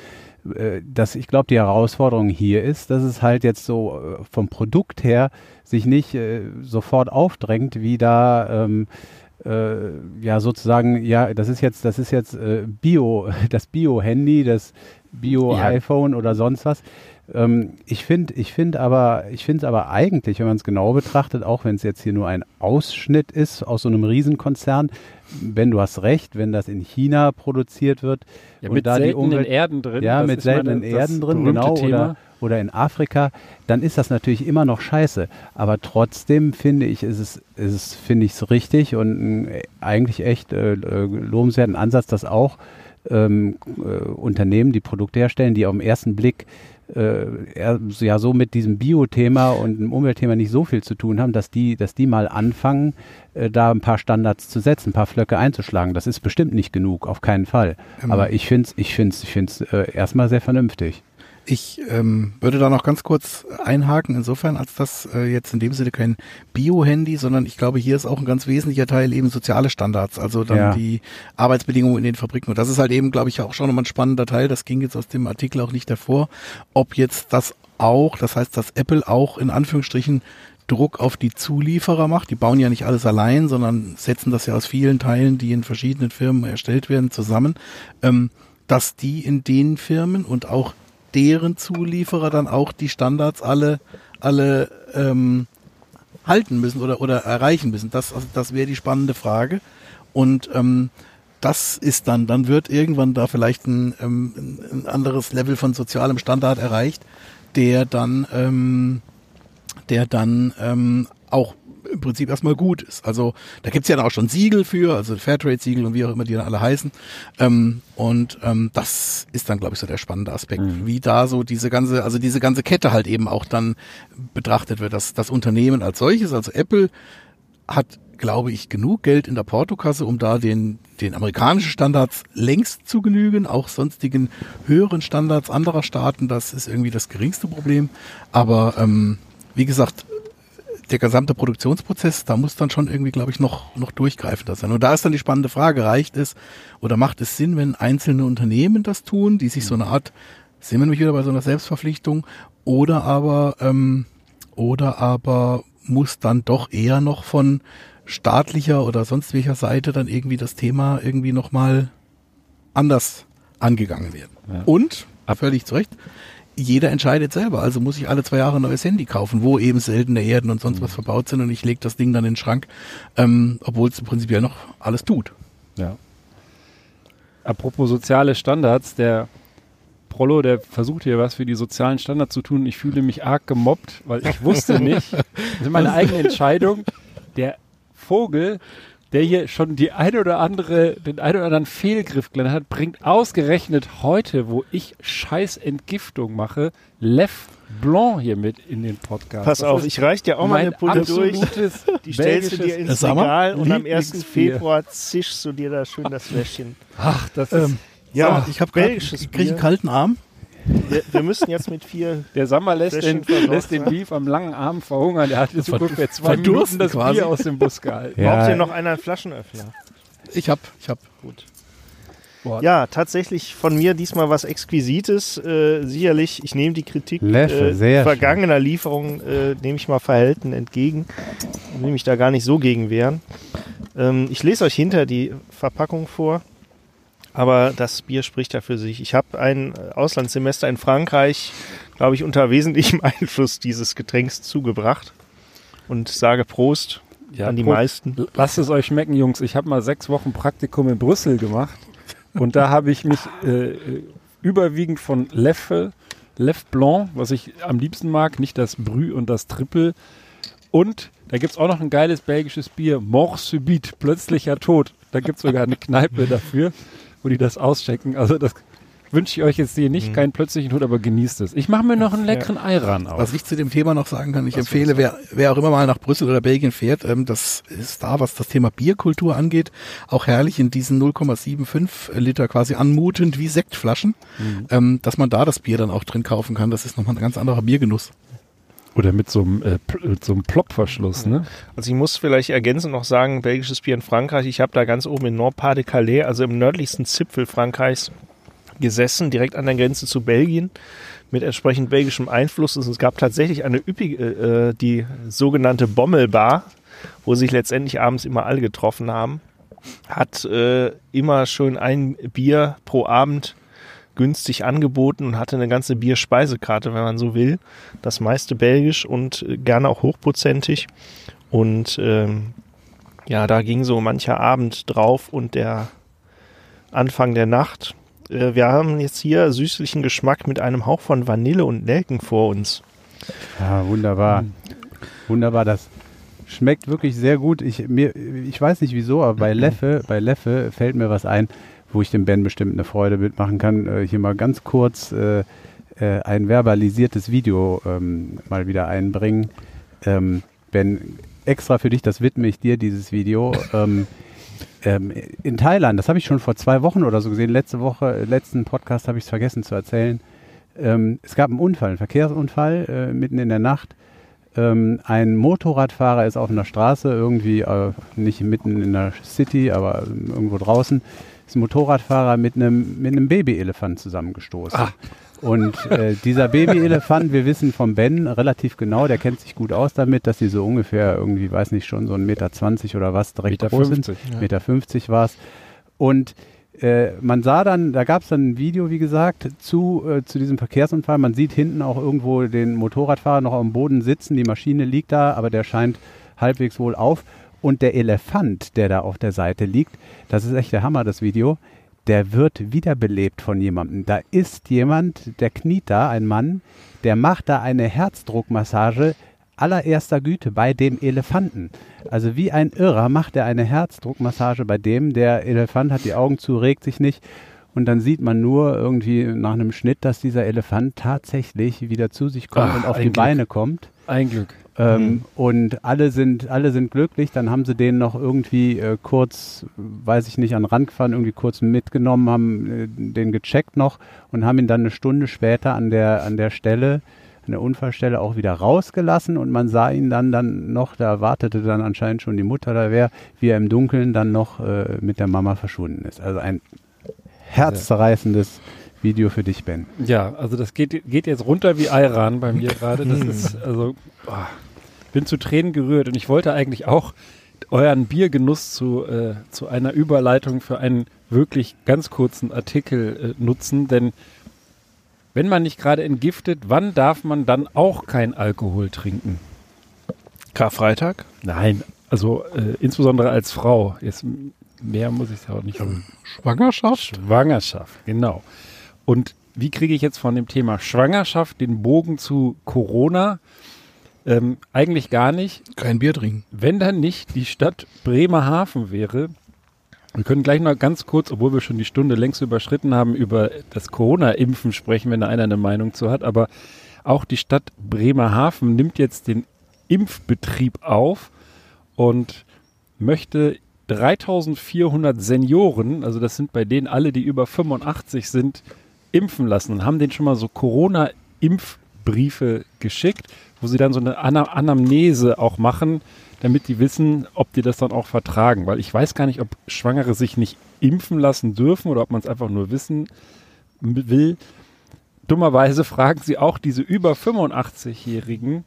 Speaker 5: dass ich glaube, die Herausforderung hier ist, dass es halt jetzt so äh, vom Produkt her sich nicht äh, sofort aufdrängt, wie da ähm, äh, ja sozusagen, ja, das ist jetzt, das ist jetzt äh, Bio, *laughs* das Bio-Handy, das Bio-iPhone oder sonst was. Ähm, ich finde, ich finde aber, ich finde es aber eigentlich, wenn man es genau betrachtet, auch wenn es jetzt hier nur ein Ausschnitt ist aus so einem Riesenkonzern, wenn du hast recht, wenn das in China produziert wird
Speaker 2: Ja,
Speaker 5: und
Speaker 2: mit
Speaker 5: da die
Speaker 2: seltenen
Speaker 5: Umwelt
Speaker 2: Erden drin.
Speaker 5: ja,
Speaker 2: das
Speaker 5: mit
Speaker 2: meine-
Speaker 5: seltenen
Speaker 2: das
Speaker 5: Erden drin, genau,
Speaker 2: Thema.
Speaker 5: oder, oder in Afrika, dann ist das natürlich immer noch scheiße. Aber trotzdem finde ich, ist es, ist es finde ich es richtig und ein, eigentlich echt äh, äh, lobenswerten Ansatz, dass auch ähm, äh, Unternehmen, die Produkte herstellen, die auf den ersten Blick äh, ja so mit diesem Bio-Thema und dem Umweltthema nicht so viel zu tun haben, dass die, dass die mal anfangen, äh, da ein paar Standards zu setzen, ein paar Flöcke einzuschlagen. Das ist bestimmt nicht genug, auf keinen Fall.
Speaker 3: Ähm.
Speaker 5: Aber ich finde es ich find's, ich find's, äh, erstmal sehr vernünftig.
Speaker 3: Ich ähm, würde da noch ganz kurz einhaken, insofern, als das äh, jetzt in dem Sinne kein Bio-Handy, sondern ich glaube, hier ist auch ein ganz wesentlicher Teil eben soziale Standards, also dann
Speaker 5: Ja.
Speaker 3: die Arbeitsbedingungen in den Fabriken. Und das ist halt eben, glaube ich, auch schon nochmal ein spannender Teil, das ging jetzt aus dem Artikel auch nicht hervor, ob jetzt das auch, das heißt, dass Apple auch in Anführungsstrichen Druck auf die Zulieferer macht. Die bauen ja nicht alles allein, sondern setzen das ja aus vielen Teilen, die in verschiedenen Firmen erstellt werden, zusammen, ähm, dass die in den Firmen und auch deren Zulieferer dann auch die Standards alle, alle ähm, halten müssen oder, oder erreichen müssen. Das, also das wäre die spannende Frage. Und ähm, das ist dann, dann wird irgendwann da vielleicht ein, ähm, ein anderes Level von sozialem Standard erreicht, der dann, ähm, der dann ähm, auch im Prinzip erstmal gut ist. Also da gibt's ja dann auch schon Siegel für, also Fairtrade-Siegel und wie auch immer die dann alle heißen. Ähm, und ähm, das ist dann, glaube ich, so der spannende Aspekt, wie da so diese ganze, also diese ganze Kette halt eben auch dann betrachtet wird. dass das Unternehmen als solches, also Apple, hat, glaube ich, genug Geld in der Portokasse, um da den, den amerikanischen Standards längst zu genügen, auch sonstigen höheren Standards anderer Staaten. Das ist irgendwie das geringste Problem. Aber ähm, wie gesagt, der gesamte Produktionsprozess, da muss dann schon irgendwie, glaube ich, noch, noch durchgreifender sein. Und da ist dann die spannende Frage, reicht es oder macht es Sinn, wenn einzelne Unternehmen das tun, die sich so eine Art, sind wir nämlich wieder bei so einer Selbstverpflichtung, oder aber, ähm, oder aber muss dann doch eher noch von staatlicher oder sonst welcher Seite dann irgendwie das Thema irgendwie nochmal anders angegangen werden.
Speaker 2: Ja.
Speaker 3: Und, völlig zu Recht, jeder entscheidet selber. Also muss ich alle zwei Jahre ein neues Handy kaufen, wo eben seltene Erden und sonst was verbaut sind und ich lege das Ding dann in den Schrank, ähm, obwohl es im Prinzip ja noch alles tut.
Speaker 2: Ja. Apropos soziale Standards, der Prollo, der versucht hier was für die sozialen Standards zu tun. Ich fühle mich arg gemobbt, weil ich wusste nicht, das ist meine *laughs* eigene Entscheidung. Der Vogel, der hier schon die eine oder andere, den einen oder anderen Fehlgriff gelernt hat, bringt ausgerechnet heute, wo ich scheiß Entgiftung mache, Lev Blanc hier mit in den Podcast.
Speaker 4: Pass
Speaker 2: Das
Speaker 4: auf, ich reich dir auch mal eine Pulle durch. *laughs* Die stellst du dir ins Regal und am 1.
Speaker 2: Lieblingsbier.
Speaker 4: Februar zischst du dir da schön das Fläschchen.
Speaker 2: Ach, das ist
Speaker 3: Ähm,
Speaker 4: Ja,
Speaker 3: ich habe gerade
Speaker 4: belgisches
Speaker 3: krieg einen kalten Arm.
Speaker 4: Wir, wir müssen jetzt mit vier.
Speaker 2: Der Sammer lässt den, lässt den. Beef am langen Arm verhungern. Der hat jetzt
Speaker 3: Ver-
Speaker 2: ungefähr zwei Minuten das
Speaker 3: quasi.
Speaker 2: Bier aus dem Bus gehalten.
Speaker 5: Ja.
Speaker 4: Braucht ihr noch einen Flaschenöffner?
Speaker 3: Ich hab, ich hab.
Speaker 4: Gut.
Speaker 2: Boah.
Speaker 4: Ja, tatsächlich von mir diesmal was Exquisites. Äh, sicherlich, ich nehme die Kritik
Speaker 5: Leffe,
Speaker 4: äh,
Speaker 5: sehr
Speaker 4: vergangener Lieferung, äh, nehme ich mal verhalten entgegen. Will mich da gar nicht so gegen wehren. Ähm, ich lese euch hinter die Verpackung vor. Aber das Bier spricht ja für sich. Ich habe ein äh, Auslandssemester in Frankreich, glaube ich, unter wesentlichem *laughs* Einfluss dieses Getränks zugebracht. Und sage Prost
Speaker 2: Ja,
Speaker 4: an die
Speaker 2: Prost.
Speaker 4: meisten.
Speaker 2: Lasst es euch schmecken, Jungs. Ich habe mal sechs Wochen Praktikum in Brüssel gemacht und da habe ich mich äh, äh, überwiegend von Leffe, Lef Blanc, was ich am liebsten mag, nicht das Brü und das Triple. Und da gibt es auch noch ein geiles belgisches Bier, Mort Subit, plötzlicher Tod. Da gibt es sogar eine Kneipe dafür, wo die das auschecken. Also das wünsche ich euch jetzt hier nicht, keinen plötzlichen Tod, aber genießt es. Ich mache mir noch einen leckeren Ayran auf.
Speaker 3: Was ich zu dem Thema noch sagen kann, ich empfehle, wer, wer auch immer mal nach Brüssel oder Belgien fährt, ähm, das ist da, was das Thema Bierkultur angeht, auch herrlich in diesen 0,75 Liter quasi anmutend wie Sektflaschen, ähm, dass man da das Bier dann auch drin kaufen kann. Das ist nochmal ein ganz anderer Biergenuss.
Speaker 2: Oder mit so einem, äh, mit so einem Plopverschluss, ne?
Speaker 4: Also ich muss vielleicht ergänzend noch sagen, belgisches Bier in Frankreich. Ich habe da ganz oben in Nord-Pas-de-Calais, also im nördlichsten Zipfel Frankreichs, gesessen, direkt an der Grenze zu Belgien, mit entsprechend belgischem Einfluss. Und es gab tatsächlich eine üppige, äh, die sogenannte Bommelbar, wo sich letztendlich abends immer alle getroffen haben. Hat äh, immer schön ein Bier pro Abend günstig angeboten und hatte eine ganze Bierspeisekarte, wenn man so will. Das meiste belgisch und äh, gerne auch hochprozentig. Und ähm, ja, da ging so mancher Abend drauf und der Anfang der Nacht. Äh, wir haben jetzt hier süßlichen Geschmack mit einem Hauch von Vanille und Nelken vor uns.
Speaker 5: Ja, wunderbar. Wunderbar, das schmeckt wirklich sehr gut. Ich, mir, ich weiß nicht wieso, aber bei *clears throat* Leffe, bei Leffe fällt mir was ein, wo ich dem Ben bestimmt eine Freude mitmachen kann. Äh, hier mal ganz kurz äh, äh, ein verbalisiertes Video ähm, mal wieder einbringen. Ähm, ben, extra für dich, das widme ich dir, dieses Video. Ähm, ähm, in Thailand, das habe ich schon vor zwei Wochen oder so gesehen. Letzte Woche, äh, letzten Podcast habe ich es vergessen zu erzählen. Ähm, es gab einen Unfall, einen Verkehrsunfall äh, mitten in der Nacht. Ähm, ein Motorradfahrer ist auf einer Straße, irgendwie äh, nicht mitten in der City, aber irgendwo draußen, ist ein Motorradfahrer mit einem, mit einem Babyelefant zusammengestoßen. Und äh, dieser Babyelefant, wir wissen vom Ben relativ genau, der kennt sich gut aus damit, dass sie so ungefähr irgendwie, weiß nicht schon, so ein Meter zwanzig oder was direkt
Speaker 2: Meter
Speaker 5: groß
Speaker 2: 50,
Speaker 5: sind. Meter 50 war es. Und äh, man sah dann, da gab es dann ein Video, wie gesagt, zu, äh, zu diesem Verkehrsunfall. Man sieht hinten auch irgendwo den Motorradfahrer noch am Boden sitzen. Die Maschine liegt da, aber der scheint halbwegs wohl auf. Und der Elefant, der da auf der Seite liegt, das ist echt der Hammer, das Video, der wird wiederbelebt von jemandem. Da ist jemand, der kniet da, ein Mann, der macht da eine Herzdruckmassage allererster Güte bei dem Elefanten. Also wie ein Irrer macht er eine Herzdruckmassage bei dem. Der Elefant hat die Augen zu, regt sich nicht. Und dann sieht man nur irgendwie nach einem Schnitt, dass dieser Elefant tatsächlich wieder zu sich kommt
Speaker 2: Ach,
Speaker 5: und auf die
Speaker 2: Glück.
Speaker 5: Beine kommt.
Speaker 2: Ein Glück.
Speaker 5: Ähm, Und alle sind, alle sind glücklich. Dann haben sie den noch irgendwie äh, kurz, weiß ich nicht, an den Rand gefahren, irgendwie kurz mitgenommen, haben äh, den gecheckt noch und haben ihn dann eine Stunde später an der, an der Stelle, an der Unfallstelle auch wieder rausgelassen und man sah ihn dann, dann noch, da wartete dann anscheinend schon die Mutter da wer, wie er im Dunkeln dann noch äh, mit der Mama verschwunden ist. Also ein herzzerreißendes Video für dich, Ben.
Speaker 2: Ja, also das geht, geht jetzt runter wie Ayran bei mir gerade. Das *laughs* ist, also, boah, bin zu Tränen gerührt und ich wollte eigentlich auch euren Biergenuss zu, äh, zu einer Überleitung für einen wirklich ganz kurzen Artikel äh, nutzen, denn wenn man nicht gerade entgiftet, wann darf man dann auch kein Alkohol trinken?
Speaker 4: Karfreitag?
Speaker 2: Nein, also äh, insbesondere als Frau. Jetzt mehr muss ich ja auch nicht um.
Speaker 3: Schwangerschaft?
Speaker 2: Schwangerschaft, genau. Und wie kriege ich jetzt von dem Thema Schwangerschaft den Bogen zu Corona? Ähm, eigentlich gar nicht.
Speaker 3: Kein Bier trinken.
Speaker 2: Wenn dann nicht die Stadt Bremerhaven wäre, wir können gleich noch ganz kurz, obwohl wir schon die Stunde längst überschritten haben, über das Corona-Impfen sprechen, wenn da einer eine Meinung zu hat. Aber auch die Stadt Bremerhaven nimmt jetzt den Impfbetrieb auf und möchte 3400 Senioren, also das sind bei denen alle, die über 85 sind, impfen lassen und haben denen schon mal so Corona-Impfbriefe geschickt, wo sie dann so eine Ana Anamnese auch machen, damit die wissen, ob die das dann auch vertragen. Weil ich weiß gar nicht, ob Schwangere sich nicht impfen lassen dürfen oder ob man es einfach nur wissen will. Dummerweise fragen sie auch diese über 85-Jährigen,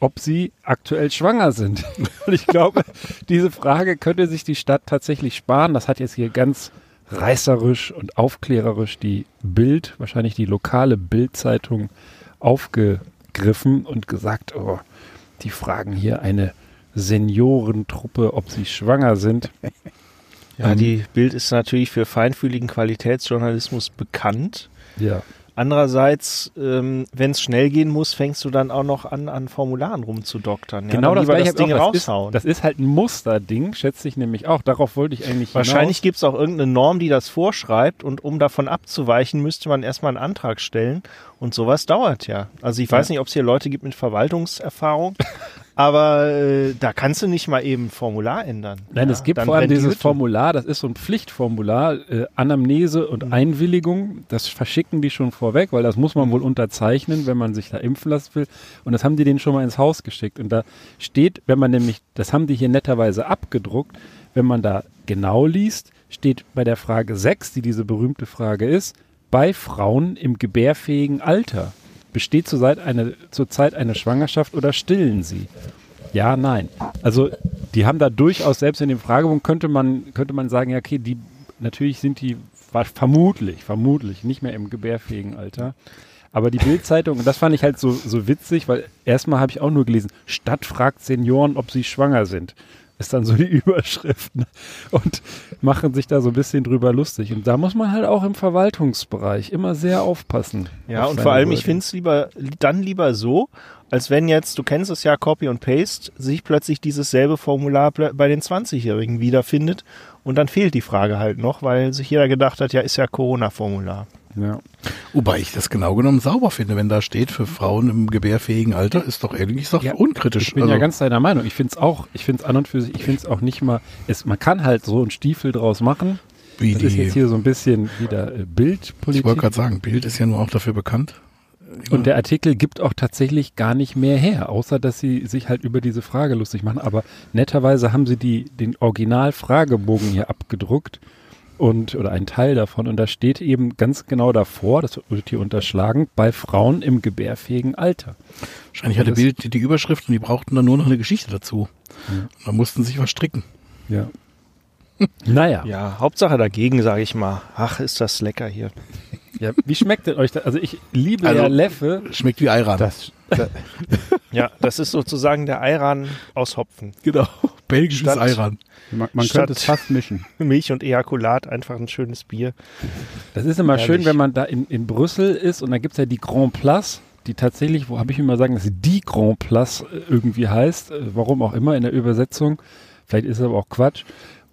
Speaker 2: ob sie aktuell schwanger sind. *laughs* Und ich glaube, diese Frage könnte sich die Stadt tatsächlich sparen. Das hat jetzt hier ganz reißerisch und aufklärerisch die Bild, wahrscheinlich die lokale Bildzeitung aufgegriffen und gesagt, oh, die fragen hier eine Seniorentruppe, ob sie schwanger sind.
Speaker 4: Ja, die Bild ist natürlich für feinfühligen Qualitätsjournalismus bekannt.
Speaker 2: Ja.
Speaker 4: Andererseits, ähm, wenn es schnell gehen muss, fängst du dann auch noch an, an Formularen rumzudoktern. Ja,
Speaker 2: genau
Speaker 4: dann
Speaker 2: das gleiche.
Speaker 4: das Ding
Speaker 2: auch. Das, ist,
Speaker 4: raushauen.
Speaker 2: das ist halt ein Musterding, schätze ich nämlich auch. Darauf wollte ich eigentlich
Speaker 4: Wahrscheinlich gibt es auch irgendeine Norm, die das vorschreibt und um davon abzuweichen, müsste man erstmal einen Antrag stellen und sowas dauert ja. Also ich weiß
Speaker 2: Ja.
Speaker 4: nicht, ob es hier Leute gibt mit Verwaltungserfahrung, aber äh, da kannst du nicht mal eben ein Formular ändern.
Speaker 2: Nein,
Speaker 4: ja,
Speaker 2: es gibt vor allem
Speaker 4: die
Speaker 2: dieses
Speaker 4: Hütte.
Speaker 2: Formular, das ist so ein Pflichtformular, äh, Anamnese und Einwilligung. Das verschicken die schon vorweg, weil das muss man wohl unterzeichnen, wenn man sich da impfen lassen will. Und das haben die denen schon mal ins Haus geschickt. Und da steht, wenn man nämlich, das haben die hier netterweise abgedruckt, wenn man da genau liest, steht bei der Frage 6, die diese berühmte Frage ist, bei Frauen im gebärfähigen Alter. Besteht zurzeit eine, zurzeit eine Schwangerschaft oder stillen sie? Ja, nein. Also die haben da durchaus, selbst in dem Fragebogen könnte man, könnte man sagen, ja, okay, die natürlich sind die vermutlich, vermutlich nicht mehr im gebärfähigen Alter. Aber die Bildzeitung, das fand ich halt so, so witzig, weil erstmal habe ich auch nur gelesen, Stadt fragt Senioren, ob sie schwanger sind. Ist dann so die *laughs* Überschrift. Ne? Und machen sich da so ein bisschen drüber lustig. Und da muss man halt auch im Verwaltungsbereich immer sehr aufpassen.
Speaker 4: Ja,
Speaker 2: auf
Speaker 4: und vor allem, ich
Speaker 2: Wording.
Speaker 4: finde es lieber, dann lieber so, als wenn jetzt, du kennst es ja, Copy und Paste, sich plötzlich dieses selbe Formular bei den 20-Jährigen wiederfindet und dann fehlt die Frage halt noch, weil sich jeder gedacht hat, ja, ist ja Corona-Formular.
Speaker 2: Ja.
Speaker 3: Wobei ich das genau genommen sauber finde, wenn da steht, für Frauen im gebärfähigen Alter, ist doch ehrlich gesagt
Speaker 2: Ja,
Speaker 3: unkritisch.
Speaker 2: Ich bin
Speaker 3: Also,
Speaker 2: ja ganz deiner Meinung. Ich finde es auch, ich finde es an und für sich, ich finde es auch nicht mal, es, man kann halt so einen Stiefel draus machen.
Speaker 3: wie
Speaker 2: Das ist jetzt
Speaker 3: die,
Speaker 2: hier so ein bisschen wieder äh,
Speaker 3: ich
Speaker 2: Bildpolitik.
Speaker 3: wollte gerade sagen, Bild ist ja nur auch dafür bekannt.
Speaker 2: Und der Artikel gibt auch tatsächlich gar nicht mehr her, außer dass sie sich halt über diese Frage lustig machen. Aber netterweise haben sie die, den Original-Fragebogen hier abgedruckt und oder einen Teil davon. Und da steht eben ganz genau davor, das wird hier unterschlagen, bei Frauen im gebärfähigen Alter.
Speaker 3: Wahrscheinlich hatte Bild die, Überschrift und die brauchten dann nur noch eine Geschichte dazu. Da mussten sich was stricken.
Speaker 2: Ja. *laughs* naja.
Speaker 4: Ja, Hauptsache dagegen, sage ich mal. Ach, ist das lecker hier.
Speaker 2: Ja, wie schmeckt denn euch das? Also ich liebe
Speaker 3: Also-
Speaker 2: ja Leffe.
Speaker 3: Schmeckt wie Ayran.
Speaker 5: Das, *laughs* das,
Speaker 4: Ja, das ist sozusagen der Ayran aus Hopfen.
Speaker 3: genau. Belgisches
Speaker 4: Statt-
Speaker 3: Ayran.
Speaker 5: man man könnte es fast mischen. *laughs*
Speaker 4: Milch und Ejakulat, einfach ein schönes Bier.
Speaker 2: Das ist immer
Speaker 4: Herrlich.
Speaker 2: schön, wenn man da in, in Brüssel ist und da gibt es ja die Grand Place, die tatsächlich, wo habe ich mir mal sagen, dass sie die Grand Place äh, irgendwie heißt, äh, warum auch immer in der Übersetzung. Vielleicht ist es aber auch Quatsch.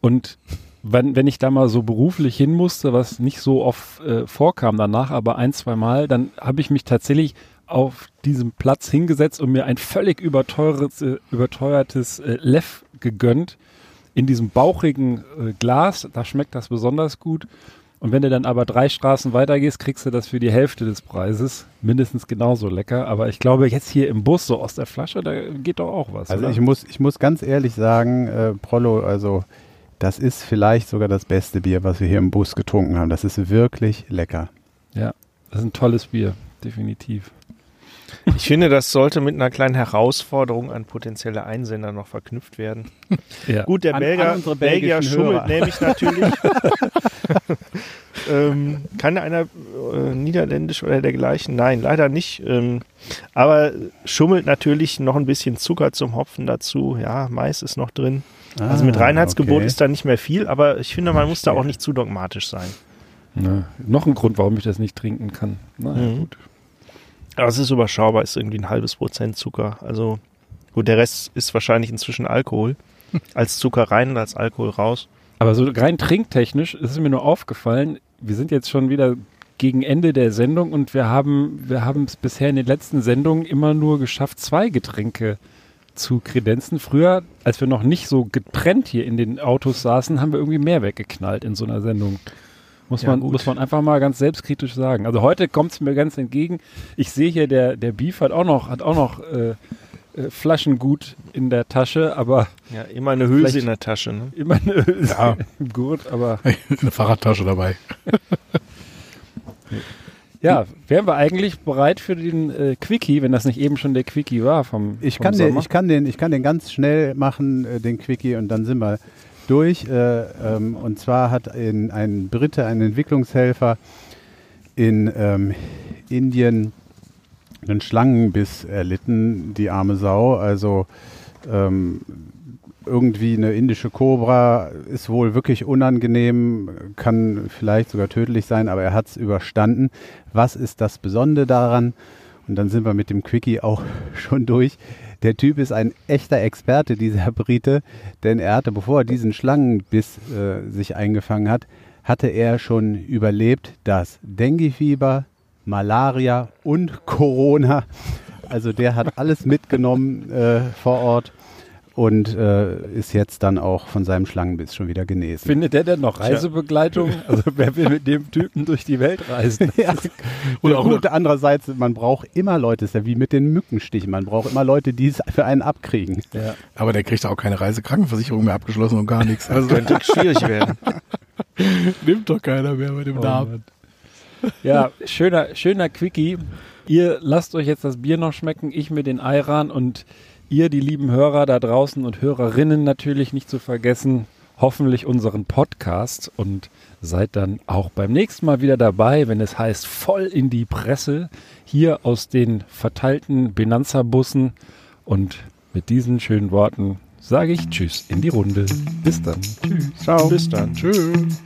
Speaker 2: Und wenn, wenn ich da mal so beruflich hin musste, was nicht so oft äh, vorkam danach, aber ein, zwei Mal, dann habe ich mich tatsächlich auf diesem Platz hingesetzt und mir ein völlig überteuertes, äh, überteuertes äh, Leff gegönnt in diesem bauchigen äh, Glas. Da schmeckt das besonders gut. Und wenn du dann aber drei Straßen weitergehst, kriegst du das für die Hälfte des Preises. Mindestens genauso lecker. Aber ich glaube, jetzt hier im Bus so aus der Flasche, da geht doch auch was.
Speaker 5: Also
Speaker 2: oder?
Speaker 5: ich muss, ich muss ganz ehrlich sagen, äh, Prollo, also das ist vielleicht sogar das beste Bier, was wir hier im Bus getrunken haben. Das ist wirklich lecker.
Speaker 2: ja, das ist ein tolles Bier. Definitiv.
Speaker 4: Ich finde, das sollte mit einer kleinen Herausforderung an potenzielle Einsender noch verknüpft werden. *laughs*
Speaker 2: Ja.
Speaker 4: Gut, der
Speaker 5: An-
Speaker 4: Belgier,
Speaker 5: an
Speaker 4: Belgier schummelt
Speaker 5: Hörer.
Speaker 4: nämlich natürlich. *laughs* ähm, kann einer äh, niederländisch oder dergleichen? Nein, leider nicht. Ähm, aber schummelt natürlich noch ein bisschen Zucker zum Hopfen dazu. Ja, Mais ist noch drin. Also mit
Speaker 5: Ah,
Speaker 4: Reinheitsgebot
Speaker 5: okay.
Speaker 4: ist da nicht mehr viel, aber ich finde, man muss da auch nicht zu dogmatisch sein.
Speaker 2: Ne, noch ein Grund, warum ich das nicht trinken kann. Na ja,
Speaker 4: Mhm.
Speaker 2: gut.
Speaker 4: Aber es ist überschaubar, ist irgendwie ein halbes Prozent Zucker. Also gut, der Rest ist wahrscheinlich inzwischen Alkohol. *laughs* Als Zucker rein und als Alkohol raus.
Speaker 2: Aber so rein trinktechnisch ist es mir nur aufgefallen, wir sind jetzt schon wieder gegen Ende der Sendung und wir haben wir haben es bisher in den letzten Sendungen immer nur geschafft, zwei Getränke zu kredenzen. Früher, als wir noch nicht so getrennt hier in den Autos saßen, haben wir irgendwie mehr weggeknallt in so einer Sendung. Muss,
Speaker 4: Ja,
Speaker 2: man,
Speaker 4: gut.
Speaker 2: muss man einfach mal ganz selbstkritisch sagen. Also heute kommt es mir ganz entgegen. Ich sehe hier, der, der Beef hat auch noch, hat auch noch äh, äh, Flaschengut in der Tasche, aber
Speaker 4: Ja, immer eine Hülse in der Tasche. Ne?
Speaker 2: immer eine Hülse
Speaker 3: Ja. *laughs*
Speaker 2: im Gurt. Aber *laughs*
Speaker 3: Eine Fahrradtasche dabei. *laughs*
Speaker 2: ja, wären wir eigentlich bereit für den äh, Quickie, wenn das nicht eben schon der Quickie war vom,
Speaker 5: Ich
Speaker 2: vom
Speaker 5: kann, den,
Speaker 2: Sommer?
Speaker 5: ich, kann den, ich kann den ganz schnell machen, äh, den Quickie, und dann sind wir durch. Äh, ähm, und zwar hat ein, ein Brite, ein Entwicklungshelfer in ähm, Indien einen Schlangenbiss erlitten, die arme Sau. Also ähm, irgendwie eine indische Kobra ist wohl wirklich unangenehm, kann vielleicht sogar tödlich sein, aber er hat es überstanden. Was ist das Besondere daran? Und dann sind wir mit dem Quickie auch *laughs* schon durch. Der Typ ist ein echter Experte, dieser *laughs* Brite, denn er hatte, bevor er diesen Schlangenbiss äh, sich eingefangen hat, hatte er schon überlebt, dass Dengue-Fieber, Malaria und Corona, also der hat alles mitgenommen äh, vor Ort und äh, ist jetzt dann auch von seinem Schlangenbiss schon wieder genesen.
Speaker 2: Findet der denn noch Reisebegleitung? *laughs* Also wer will mit dem Typen durch die Welt reisen? *laughs*
Speaker 5: Ja.
Speaker 3: Oder
Speaker 5: gut, andererseits, man braucht immer Leute, ist ja wie mit den Mückenstichen, man braucht immer Leute, die es für einen abkriegen.
Speaker 2: Ja.
Speaker 3: Aber der kriegt auch keine Reisekrankenversicherung mehr abgeschlossen und gar nichts. Also
Speaker 4: Könnte schwierig werden. *laughs*
Speaker 3: nimmt doch keiner mehr bei dem
Speaker 2: Oh
Speaker 3: Namen.
Speaker 2: Ja, schöner, schöner Quickie. Ihr lasst euch jetzt das Bier noch schmecken, ich mir den Ayran und ihr, die lieben Hörer da draußen und Hörerinnen natürlich nicht zu vergessen, hoffentlich unseren Podcast und seid dann auch beim nächsten Mal wieder dabei, wenn es heißt voll in die Presse, hier aus den verteilten Benanza-Bussen und mit diesen schönen Worten sage ich Tschüss in die Runde. Bis dann. Tschüss.
Speaker 4: Ciao. Bis dann.
Speaker 3: Tschüss.